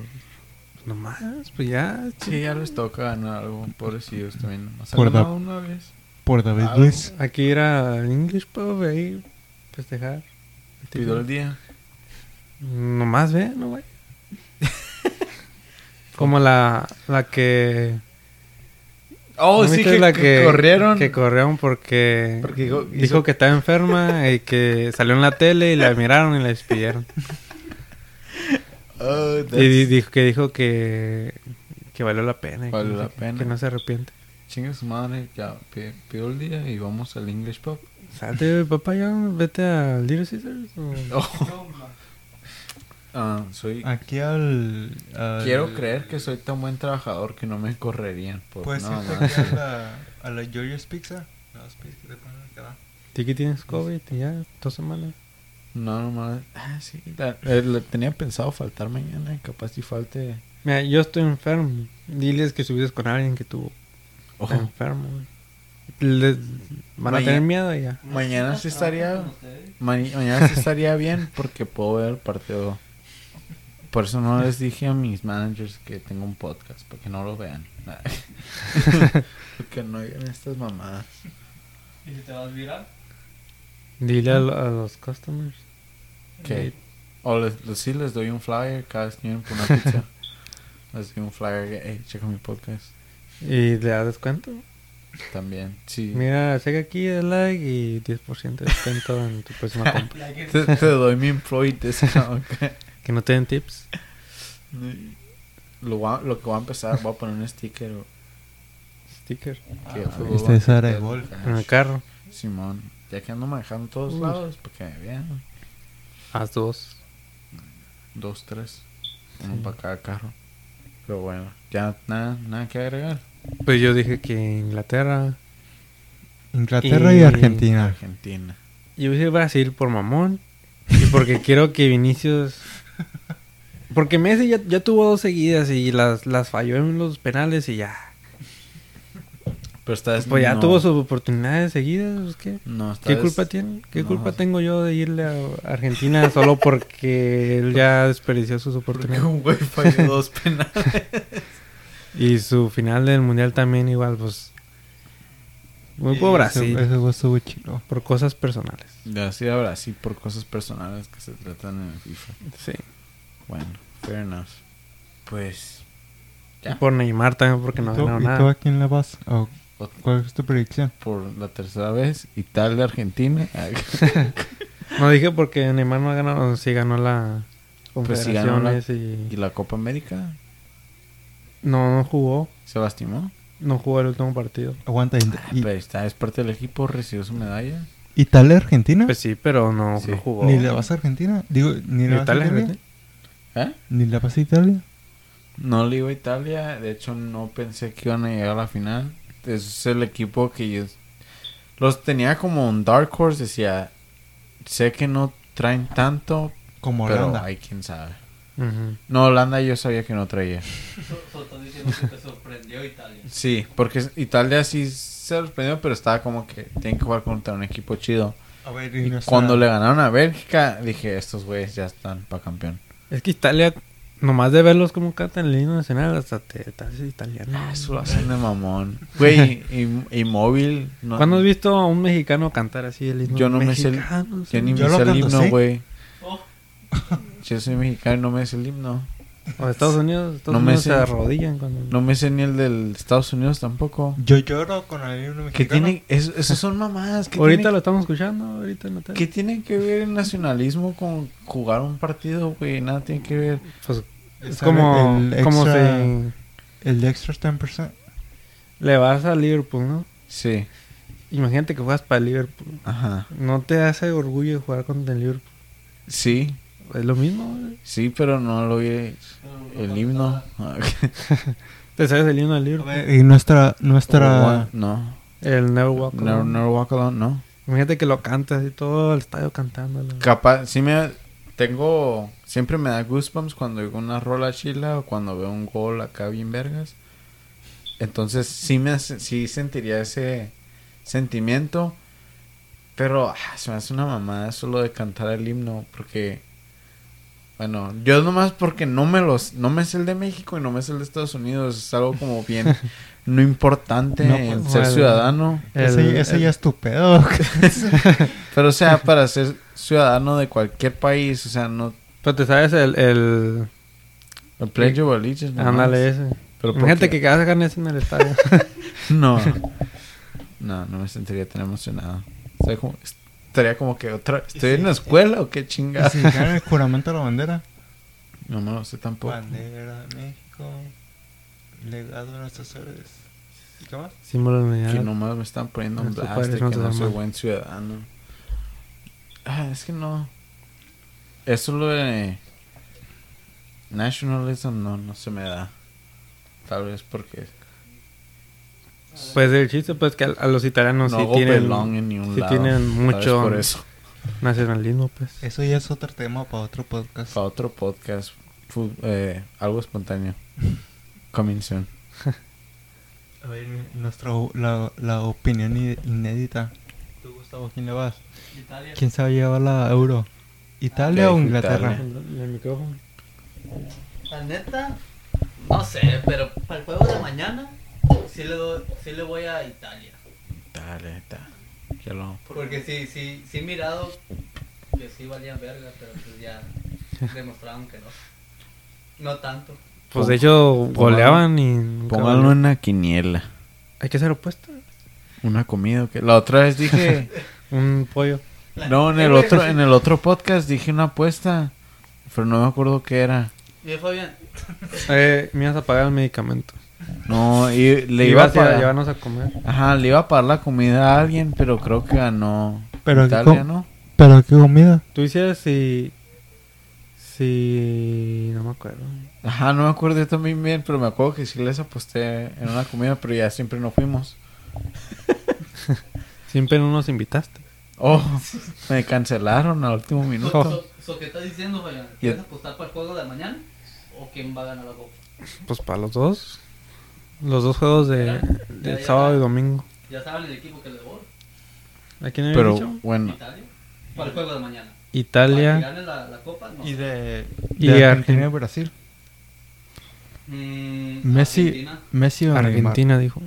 Nomás, pues ya. Sí, ya les toca ganar algo. Pobrecillos también. Nomás Por da- una vez. Por David Ah, Luis. Aquí era English Pub ahí. Festejar. Pidió el día. Nomás ve, no güey. Como la, la que. Oh, ¿no sí, que, la que corrieron. Que corrieron porque, Porque dijo- dijo hizo- que estaba enferma y que salió en la tele y la miraron y la despidieron. Oh, y dijo que dijo que, que valió la pena. y que Valió no la pena. Que no se arrepiente. Chinga su madre, ya pi- pidió el día y vamos al English Pub. Salte, papá, ya vete a Little Caesars. o- Oh. Ah, soy... Aquí al. al- Quiero creer que soy tan buen trabajador que no me correrían. Por... Pues no, sí, no, aquí a la, a la George's Pizza. Las pizzas tienes COVID ya, dos semanas. no, nomás... Ah, sí. la- eh, le tenía pensado faltar mañana y capaz si falte... Mira, yo estoy enfermo. Diles que subes con alguien que tuvo Ojo, enfermo. Les- van a tener miedo ya. Mañana sí estaría- ma- mañana sí estaría bien porque puedo ver el partido. Por eso no les dije a mis managers que tengo un podcast, para que no lo vean. porque no oigan estas mamadas. ¿Y si te vas viral? Dile a, lo- a los customers. Que o les, les- sí les doy un flyer cada vez que vienen por una pizza. les doy un flyer que, hey, checa mi podcast. Y le das descuento. También, sí. Mira, checa aquí el like y 10% de descuento en tu próxima compra. Te, te doy mi employee discount. Que no te den tips. lo, voy a- lo que voy a empezar, voy a poner un sticker. o- Sticker. Que Ah, fútbol Este es área de. En el carro. Simón, ya que ando manejando en todos Uy. lados, para que me vean. Haz dos. Dos, tres. Uno para cada carro. Pero bueno, ya nada, nada que agregar. Pues yo dije que Inglaterra. Inglaterra y, Y- Argentina. Argentina. Yo voy a decir Brasil por mamón. Y porque quiero que Vinicius. Porque Messi ya, ya tuvo dos seguidas y las, las falló en los penales y ya. Pero esta vez Pues ya no- tuvo sus oportunidades seguidas. pues, ¿qué? No, esta ¿Qué vez- culpa tiene? ¿Qué no. culpa tengo yo de irle a Argentina solo porque él ya desperdició sus Porque oportunidades? un güey falló dos penales. Y su final del mundial también igual, pues... Muy por Brasil, Ese, estuvo chido. por cosas personales. Ya sí a Brasil por cosas personales que se tratan en el FIFA. Sí. Bueno, fair enough. Pues, Y Ya. por Neymar también porque no ¿Y tú, ganó y tú a nada. quién le vas? ¿O ot- ¿Cuál es tu predicción? por la tercera vez, Italia, Argentina. No dije porque Neymar no ha ganado, sí ganó la Pues sí ganó la- y y... la Copa América No, no jugó. se lastimó. No jugó el último partido. Aguanta. ¿y- Ah, y- pero está, es parte del equipo, recibió su medalla. ¿Italia, Argentina? Pues sí, pero no, Sí. no jugó. ¿Ni le vas a Argentina? Digo, ¿ni le vas a Italia, Italia? Argentina. ¿Eh? ¿Ni le vas a Italia? No le iba a Italia, de hecho no pensé que iban a llegar a la final. Es el equipo que yo los tenía como un dark horse, decía, sé que no traen tanto, Como pero Holanda. hay quien sabe. No, Holanda yo sabía que no traía. Diciendo que te sorprendió Italia. Sí, porque Italia sí se sorprendió, pero estaba como que tienen que jugar contra un equipo chido. A ver, Y nuestra- cuando le ganaron a Bélgica, dije, estos güeyes ya están para campeón. Es que Italia, nomás de verlos como cantan el himno nacional, hasta te, haces italiano. Ah, eso lo hacen de mamón. Güey, y, y móvil. No, ¿Cuándo has visto a un mexicano cantar así el himno Yo no me sé el- mexicano? Yo ni Yo me lo sé el canto, himno, sí. güey. Oh, Yo soy mexicano y no me sé el himno. O de Estados Unidos, Estados No me sé. se arrodillan cuando... No me sé ni el del Estados Unidos tampoco. Yo lloro con el himno ¿Qué mexicano. tiene? es- Esos son mamás. ¿Qué Ahorita tiene, lo estamos escuchando, ahorita en la tele. ¿Qué tiene que ver el nacionalismo con jugar un partido, güey? Nada tiene que ver. Pues es ¿Sabe como, el como extra- si El de extra 10%. le vas a Liverpool, ¿no? Sí. Imagínate que juegas para Liverpool. Ajá. ¿No te hace orgullo jugar contra el Liverpool? Sí. Es lo mismo, güey. Sí, pero no lo vi. El himno. ¿Te sabes el himno del ver, Y nuestra... nuestra No. El Never Walk Alone. never walk alone, no. Imagínate que lo cantas y todo el estadio cantándolo. Capaz, sí me tengo, siempre me da goosebumps cuando oigo una rola chila o cuando veo un gol acá bien vergas. Entonces sí me hace- sí sentiría ese sentimiento, pero ah, se me hace una mamada eso lo de cantar el himno porque bueno, yo nomás porque no me los no me sé el de México y no me sé el de Estados Unidos, es algo como bien no importante No, en pues, ser bueno. ciudadano. El- ese ese el- ya es tu pedo. Pero o sea, para ser ciudadano de cualquier país, o sea, no Pero te sabes el... el... El Pledge of Allegiance, nomás. Ándale ese. Pero ¿por Imagínate que hagan eso en el estadio. No. No, no me sentiría tan emocionado. O sea, como- estaría como que otra... ¿Estoy en la escuela o qué Y chingada? si dijeran el juramento a la bandera. No me lo sé tampoco. Bandera de México. Legado de nuestros héroes. ¿Qué más? Símbolo de Que nomás me están poniendo un Nuestros blast de padres no que no soy buen ciudadano. Ah, es que no. Eso lo de... Nationalism no, no se me da. Tal vez porque Pues el chiste pues que a, a los italianos no sí tienen en sí lado. mucho- por eso. nacionalismo pues. Eso ya es otro tema para otro podcast. Para otro podcast. eh, algo espontáneo. Coming soon. A ver, nuestra, la, la opinión inédita. ¿Tú, Gustavo, quién le vas? Italia. ¿Quién se va a llevar la euro? ¿Italia o Inglaterra? Italia. El, el micrófono. La neta, no sé, pero para el juego de mañana sí le, doy, sí le voy a Italia. Dale, está. Lo. Porque sí, sí, sí he mirado que sí valían verga, pero pues ya demostraron que no. No tanto. Pues de hecho goleaban y Pónganlo en una quiniela. Hay que hacer opuesta. Una comida. que La otra vez dije. Un pollo. no, en el otro, en el otro podcast dije una apuesta. Pero no me acuerdo qué era. Y Fabián, Eh, me ibas a pagar el medicamento. No, y le Le iba a pagar. llevarnos a comer. Ajá, le iba a pagar la comida a alguien, pero creo que ganó Pero Italia, ¿qué ¿no? ¿Pero qué comida? Tú hicieras si... Si... No me acuerdo. Ajá, no me acuerdo yo también bien, pero me acuerdo que sí les aposté en una comida, pero ya siempre no fuimos. Siempre no nos invitaste. Oh, me cancelaron al último minuto. so- so, ¿qué estás diciendo, Fabián? ¿Quieres apostar para el juego de mañana? ¿O quién va a ganar la copa? Pues para los dos. Los dos juegos de, Ya, de ya, ya. sábado y domingo. Ya saben el equipo que le voy. ¿A quién había Pero dicho? bueno, Italia. Para el juego de mañana. Para que Italia gane la, la copa, no. Y de, Y de de Argentina y Brasil. Mm, Messi, Argentina. Messi o Neymar. Argentina dijo.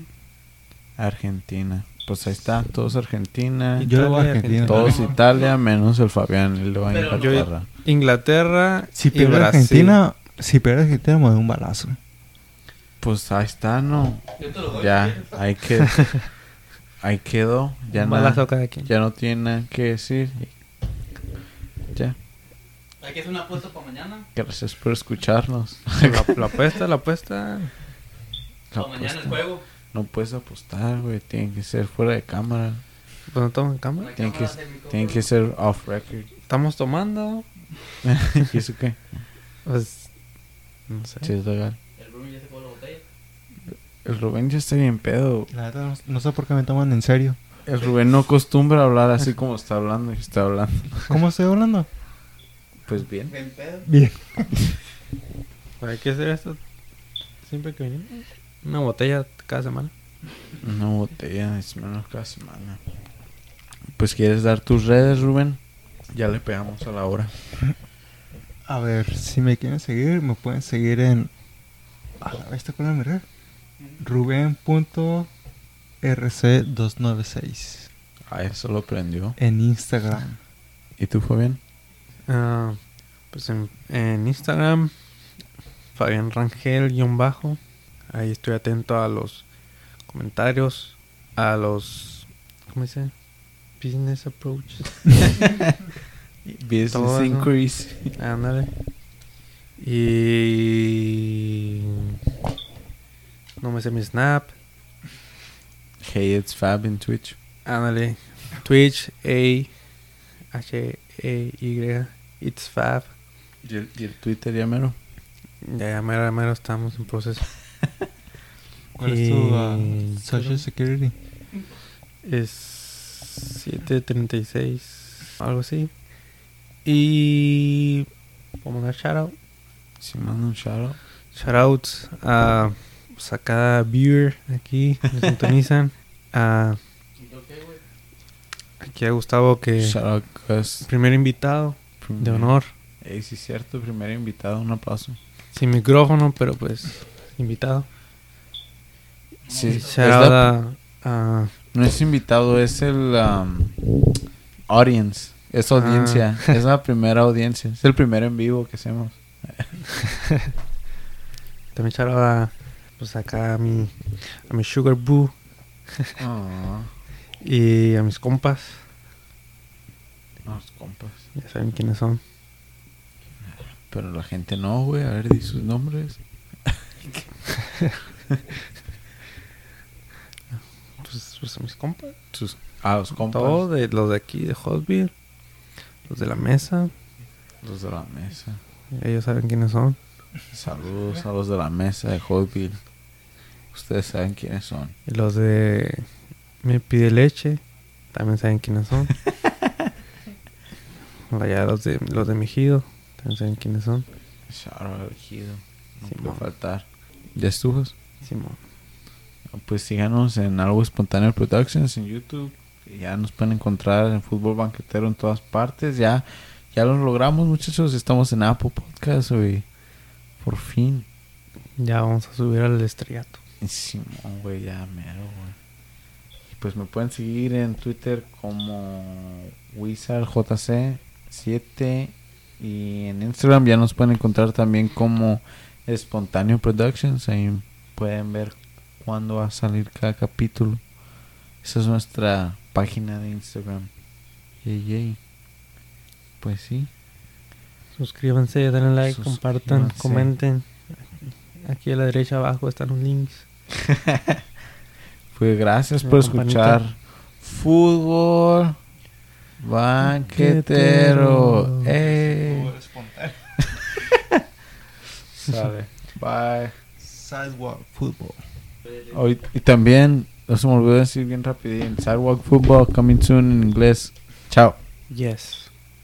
Argentina. Pues ahí está, todos Argentina. Yo Italia, Argentina. Todos Italia, menos el Fabián, a Pero- Inglaterra. Inglaterra Si pierde. Argentina, si pierde Argentina me doy un balazo. Pues ahí está, ¿no? Yo te lo doy. Ya, quieres. ahí quedó. Ahí quedó. Ya, nada- balazo cada quien. ya no tiene nada que decir. Ya. Hay que hacer una apuesta para mañana. Gracias por escucharnos. La, la apuesta, la apuesta. La Para mañana el juego. No puedes apostar, güey. Tiene que ser fuera de cámara. Pues no en cámara. La Tiene que, cámara del micrófono. tiene que ser off record. Estamos tomando. ¿Y eso qué? Pues. No sé. Sí, es legal. El Rubén ya está bien pedo. La verdad, no, sé por qué me toman en serio. El Rubén no acostumbra hablar así como está hablando y está hablando. ¿Cómo estoy hablando? Pues bien. Bien pedo. Bien. ¿Para qué hacer esto? Siempre que venimos. Una botella cada semana. Una botella de menos cada semana. Pues quieres dar tus redes, Rubén. Ya le pegamos a la hora. A ver, si me quieren seguir, me pueden seguir en. Ah, ¿Esta con la mirada? Rubén.rc296. Ah, eso lo aprendió. En Instagram. ¿Y tú, Fabián? Uh, pues en, Instagram, Fabián Rangel-bajo. Ahí estoy atento a los comentarios, a los. ¿Cómo dice? Business approach Business Todo, increase. Ándale. Y. No me sé mi snap. Hey, it's Fab in Twitch. Ándale. Twitch, A, H, E, Y, It's Fab. ¿Y el, y el Twitter ya mero? Ya, ya mero, mero estamos en proceso. ¿Cuál es tu Y- Social Security? Es 736, algo así. Y... Vamos a dar shoutout. Si mando un shout Shoutouts a, pues, a cada viewer aquí, me sintonizan. A, aquí a Gustavo que... Primer invitado de honor. Ey, sí, cierto. Primer invitado. Un aplauso. Sin micrófono, pero pues invitado. Sí, la- a, a- no es invitado, es el um, audience. Es audiencia. Es la primera audiencia. Es el primero en vivo que hacemos. también shoutout a pues acá a mi a mi sugar boo Ah, y a mis compas. los compas. Ya saben quiénes son. Pero la gente no, güey. A ver, di sus nombres. Pues, pues a mis compas. Sus, ah, los compas. Todos de, los de aquí de Hotville. Los de la mesa. Los de la mesa. Ellos saben quiénes son. Saludos a los de la mesa de Hotville. Ustedes saben quiénes son. Los de Me pide leche. También saben quiénes son. Allá los de los de Mejido. También saben quiénes son. Shout out al Ejido. No Simón. puede faltar. ¿Ya estuvas? Simón. Pues síganos en Algo Espontáneo Productions en YouTube. Ya nos pueden encontrar en Fútbol Banquetero en todas partes. Ya, ya lo logramos, muchachos. Estamos en Apple Podcast, güey. Por fin. Ya vamos a subir al estrellato. Simón, güey, ya mero, güey. Y pues me pueden seguir en Twitter como WizardJC7 y en Instagram ya nos pueden encontrar también como Espontáneo Productions. Ahí pueden ver cuándo va a salir cada capítulo. Esa es nuestra página de Instagram. Yay, yay. Pues sí. Suscríbanse, denle like, compartan, comenten. Aquí a la derecha abajo están los links. Pues gracias La por campanita. escuchar Fútbol Banquetero. Sale. Bye. Sidewalk Football. Oh, y, y también, no se me olvidó decir bien rapidín, Sidewalk Football coming soon en inglés. Chao. Yes.